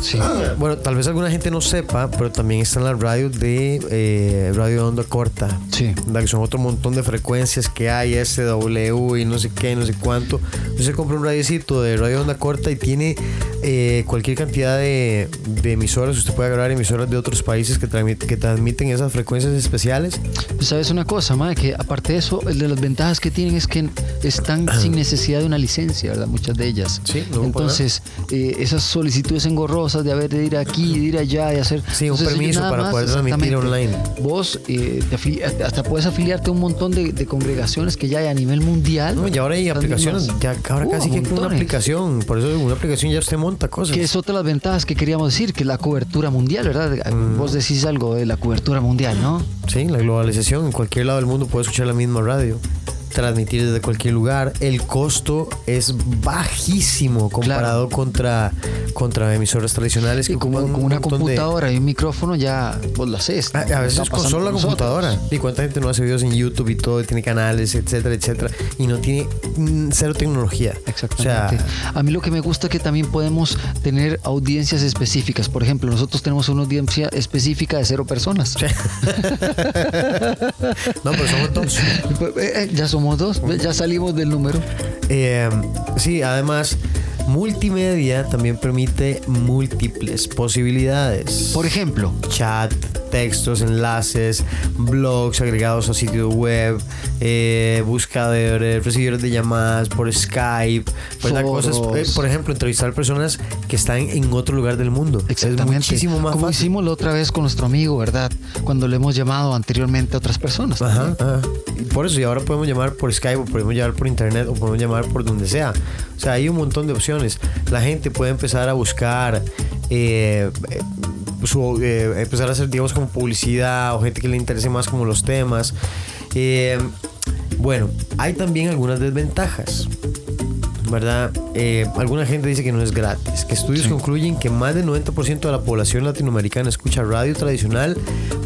Sí. Bueno, tal vez alguna gente no sepa, pero también están las radios de eh, radio de onda corta. Sí. Que son otro montón de frecuencias que hay, SW y no sé qué, no sé cuánto. Usted se compra un radiocito de radio de onda corta y tiene eh, cualquier cantidad de, de emisoras. Usted puede grabar emisoras de otros países que, transmit- que transmiten esas frecuencias especiales. Pues sabes una cosa, madre, que aparte de eso, de las ventajas que tienen es que están sin necesidad de una licencia, ¿verdad? Muchas de ellas. Sí, no, Entonces, eh, esas solicitudes engorrosas de haber de ir aquí, de ir allá, de hacer. Sí, un Entonces, ellos permiso para poder transmitir online. Vos eh, hasta puedes afiliarte a un montón de, de congregaciones que ya hay a nivel mundial. No, y ahora hay aplicaciones, ya ahora Uh, casi que una aplicación. Por eso una aplicación ya usted monta cosas. Que es otra de las ventajas que queríamos decir, que es la cobertura mundial, ¿verdad? Mm. Vos decís algo de la cobertura mundial, ¿no? Sí, la globalización. En cualquier lado del mundo puede escuchar la misma radio. Transmitir desde cualquier lugar. El costo es bajísimo comparado contra, contra emisoras tradicionales. Que como con una de- computadora y un micrófono ya vos lo haces. A, ¿no? a veces con solo la computadora. Y cuánta gente no hace videos en YouTube y todo, y tiene canales, etcétera, etcétera. Y no tiene mm, cero tecnología. Exactamente. O sea, a mí lo que me gusta es que también podemos tener audiencias específicas. Por ejemplo, nosotros tenemos una audiencia específica de cero personas. no, pero somos dos. Eh, eh, ya somos dos, ¿ves? ya salimos del número. Eh, sí, además, multimedia también permite múltiples posibilidades. Por ejemplo, chat, textos, enlaces, blogs agregados a sitio web, eh, buscadores, recibidores de llamadas por Skype, ¿verdad? Cosas, Foros. eh, por ejemplo, entrevistar personas que están en otro lugar del mundo. Es Exactamente. muchísimo más Como fácil. hicimos la otra vez con nuestro amigo, ¿verdad? Cuando le hemos llamado anteriormente a otras personas. Ajá, ajá. Y Por eso, y ahora podemos llamar por Skype, o podemos llamar por internet, o podemos llamar por donde sea. O sea, hay un montón de opciones. La gente puede empezar a buscar, eh, eh, su- eh, empezar a hacer, digamos, como publicidad, o gente que le interese más como los temas. Eh, bueno, hay también algunas desventajas. ¿verdad? Eh, alguna gente dice que no es gratis, que estudios concluyen que más del 90% de la población latinoamericana escucha radio tradicional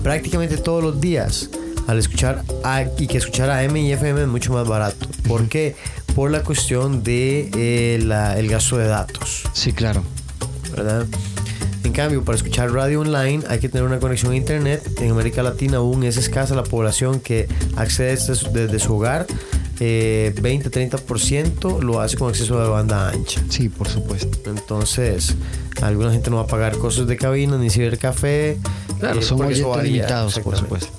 prácticamente todos los días, al escuchar a- y que escuchar AM y FM es mucho más barato. ¿Por qué? Por la cuestión de eh, la- el gasto de datos. Sí, claro. ¿verdad? En cambio, para escuchar radio online hay que tener una conexión a internet. En América Latina aún es escasa la población que accede desde su, desde su hogar. Eh, 20-30% lo hace con acceso a banda ancha. Sí, por supuesto. Entonces, alguna gente no va a pagar costos de cabina ni cibercafé. Claro, eh, son oyentes limitados, por supuesto.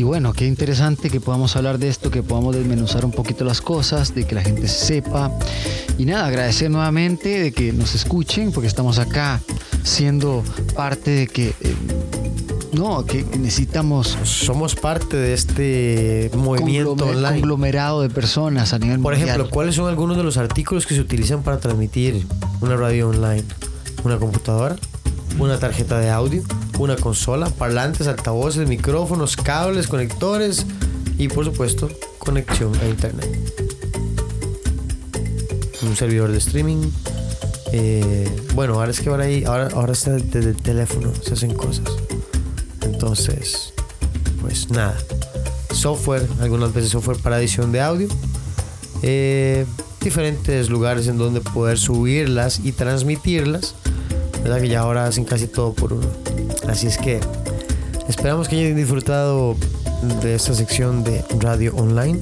Y bueno, qué interesante que podamos hablar de esto, que podamos desmenuzar un poquito las cosas, de que la gente sepa. Y nada, agradecer nuevamente de que nos escuchen, porque estamos acá siendo parte de que, eh, no, que necesitamos Somos parte de este movimiento conglome- online. conglomerado de personas a nivel Por mundial. ejemplo, ¿cuáles son algunos de los artículos que se utilizan para transmitir una radio online? Una computadora, una tarjeta de audio, una consola, parlantes, altavoces, micrófonos, cables, conectores y por supuesto conexión a internet. Un servidor de streaming. eh, bueno, ahora es que ahora, hay, ahora, ahora está desde el teléfono, se hacen cosas. Entonces, pues nada. Software, algunas veces software para edición de audio eh, diferentes lugares en donde poder subirlas y transmitirlas. ¿Verdad? Que ya ahora hacen casi todo por uno. Así es que esperamos que hayan disfrutado de esta sección de radio online.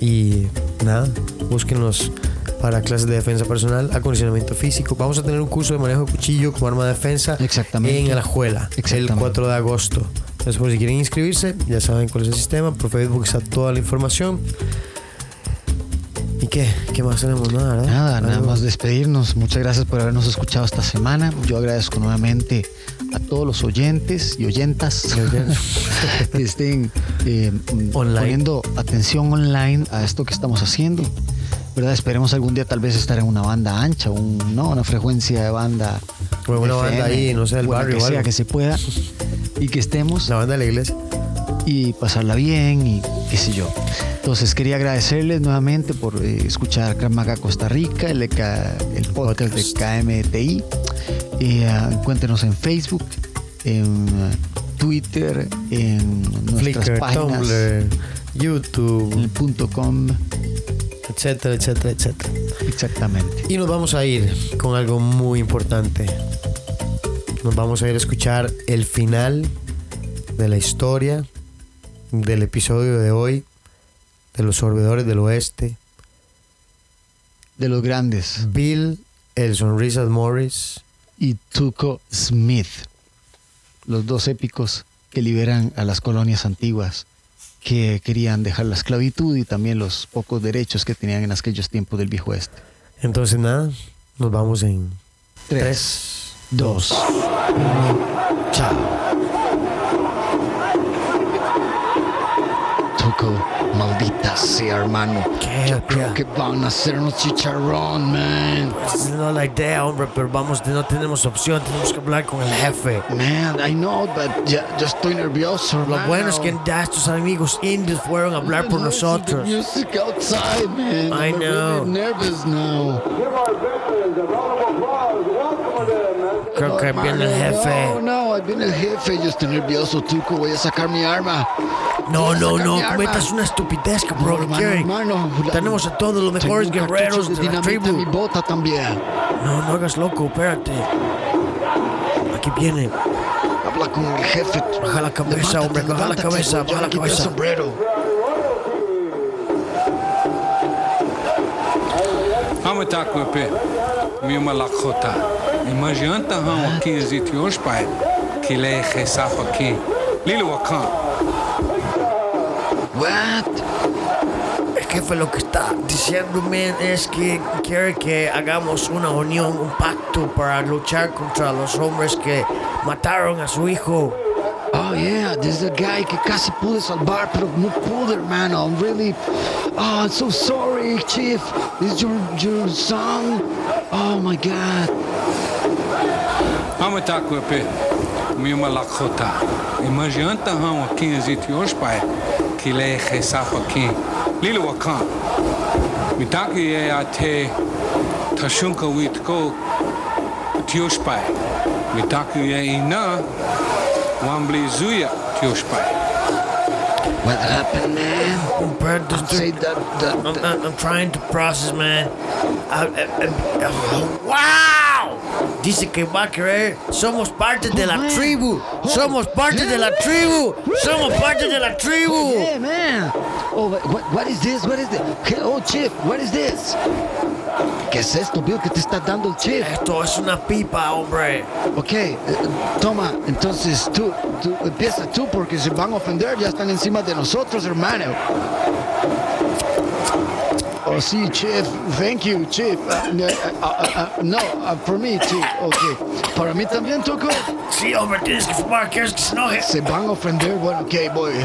Y nada, búsquenos para clases de defensa personal, acondicionamiento físico. Vamos a tener un curso de manejo de cuchillo como arma de defensa Exactamente. en Alajuela el Exactamente. 4 de agosto. Entonces, por si quieren inscribirse, ya saben cuál es el sistema. Por Facebook está toda la información. ¿Y qué? ¿Qué más tenemos? Nada, ¿verdad? Nada, nada más despedirnos. Muchas gracias por habernos escuchado esta semana. Yo agradezco nuevamente a todos los oyentes y oyentas que estén eh, poniendo atención online a esto que estamos haciendo. ¿Verdad? Esperemos algún día tal vez estar en una banda ancha, un, ¿no? una frecuencia de banda. O una banda ahí, no sé, del la barrio Que o sea que se pueda y que estemos La banda de la iglesia. Y pasarla bien y qué sé yo. Entonces quería agradecerles nuevamente por eh, escuchar Cramaga Costa Rica, el, el podcast de KMTI. Eh, encuéntrenos en Facebook, en eh, Twitter, en nuestras Flickr, páginas, Tumblr, en YouTube, el punto .com, etcétera, etcétera, etcétera. exactamente. Y nos vamos a ir con algo muy importante. Nos vamos a ir a escuchar el final de la historia del episodio de hoy de los sorbedores del oeste. De los grandes. Bill, el sonrisas Morris. Y Tuco Smith, los dos épicos que liberan a las colonias antiguas que querían dejar la esclavitud y también los pocos derechos que tenían en aquellos tiempos del viejo oeste. Entonces nada, nos vamos en Tres. 3, Dos. chao. Maldita sea, hermano. ¿Qué? Yo creo que van a hacernos chicharrón, man. Esa no es la idea, hombre, pero vamos, no tenemos opción, tenemos que hablar con el jefe. Man, I know, but ya, yo estoy nervioso, Lo hermano. bueno es que ya estos amigos indios fueron a hablar por nosotros. Music outside, man. I I'm know. really nervous now. Creo que viene el jefe. No, no, ahí viene el jefe. Yo estoy nervioso, Tuco. Voy a sacar mi arma. No, a no, no, cometas una estupidez, No, cabrón. ¿Qué hermano, hermano, la- Tenemos a todos los mejores guerreros de la dinamita en mi tribu. bota también. No, no hagas loco, espérate. Aquí viene. Habla con el jefe. Baja la cabeza, Levántate, hombre, baja la cabeza, baja la cabeza. sombrero. Vamos estar com pe mi malakota. Imagina hão aqui existe hoje pai. Kile Jesajoki. Lilo Wakan. What? El jefe lo que está diciéndome es que quiere que hagamos una unión, un pacto para luchar contra los hombres que mataron a su hijo. Oh yeah, this is the guy que casi pude salvar, pero no pude, hermano. I'm really, oh, I'm so sorry, chief. This is your your son. Oh my God. Vamos estar com o Mima Lakota. Imagianta rão aqui existe hoje, pai, que lhe ressafa aqui. Lilo Wakan. Mitaki é até Tashunka Witko Tios pai. Mitaki é Iná Wamblizuya Tios pai. What happened, man? I'm, to say that. I'm, I'm, I'm trying to process, man. I, I, I, I, wow! Dice que va a creer. Somos parte de la tribu. Somos parte de la tribu. Somos parte de la tribu. Yeah, man. Oh, what, what- is this? What is this? Oh, chief, what is this? ¿Qué es esto, Bill, que te está dando el chief? Esto es una pipa, hombre. Ok, eh, toma, entonces tú, tú, empieza tú porque se van a ofender, ya están encima de nosotros, hermano. Oh, sí, chief, thank you, chief. Uh, uh, uh, uh, no, uh, for me, chief, ok. Para mí también, Tuco. Sí, hombre, tienes que fumar. ¿Quieres que se enoje? Se van a ofender, bueno, ok, voy.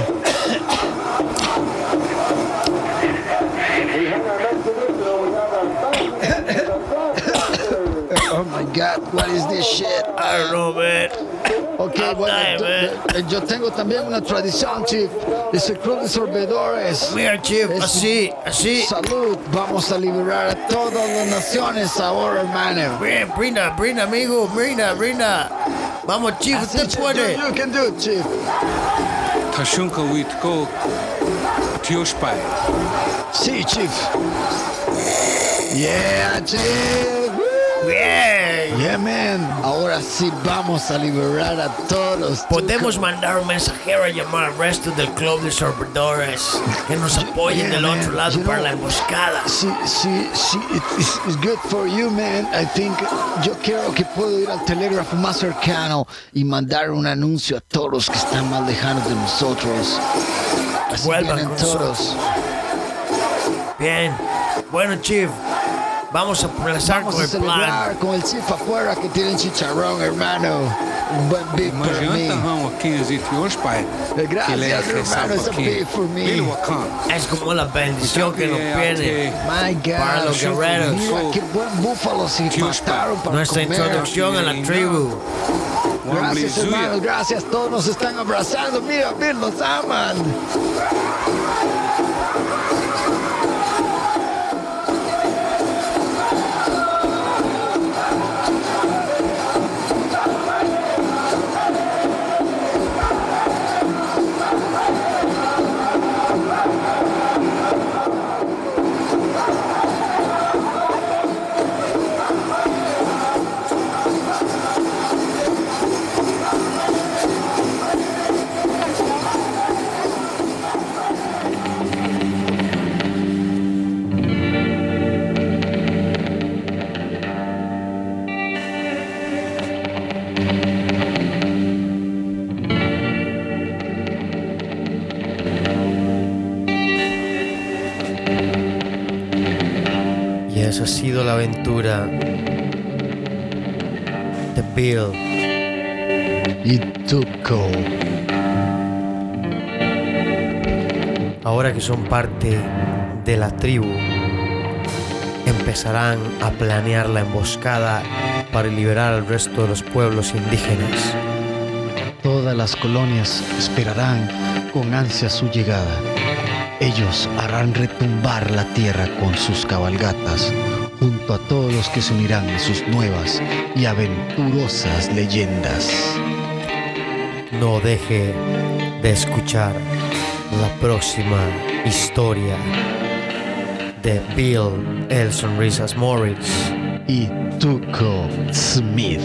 Oh my God, what is this shit? I don't know, man. Bueno, yo tengo también una tradición, chief. Es el club de sorbedores. Mira, chief, Es- así, así. Salud, vamos a liberar a todas las naciones ahora, hermano. Bien, brinda, brinda, amigo, brinda, brinda. Vamos, chief, Así, usted chief, puede. You, can do it, chief. Tashunka Witko. Tios, pai. Sí, chief. Yeah, chief. Woo. Yeah, man. Ahora sí vamos a liberar a todos. Podemos mandar un mensajero a llamar al resto del club de sorbedores que nos apoyen Yeah, del man. otro lado You para know- la emboscada. Sí, sí, sí, it- it's, it's good for you, man. I think yo creo que puedo ir al telégrafo más cercano y mandar un anuncio a todos que están más lejanos de nosotros. Así Vuelvan todos. Bien. Bueno, chief, vamos a empezar Vamos con a el plan. celebrar con el chief afuera que tiene chicharrón, hermano. Un buen big para mí. Imagianta Hão aqui em Zitios, pai. Gracias, Kile hermano, a big for me. Es como la bendición que nos viene. My God. Para los guerreros. Mira qué buen búfalo se mataron para Nuestra comer. introducción a la tribu. Gracias, hermanos, Zuya. gracias. Todos nos están abrazando. Mira, mira, nos aman. Ha sido la aventura de Bill. Y Tuco. Ahora que son parte de la tribu, empezarán a planear la emboscada para liberar al resto de los pueblos indígenas. Todas las colonias esperarán con ansia su llegada. Ellos harán retumbar la tierra con sus cabalgatas, a todos los que se unirán a sus nuevas y aventurosas leyendas. No deje de escuchar la próxima historia de Bill el Sonrisas Morris. Y Tuco Smith.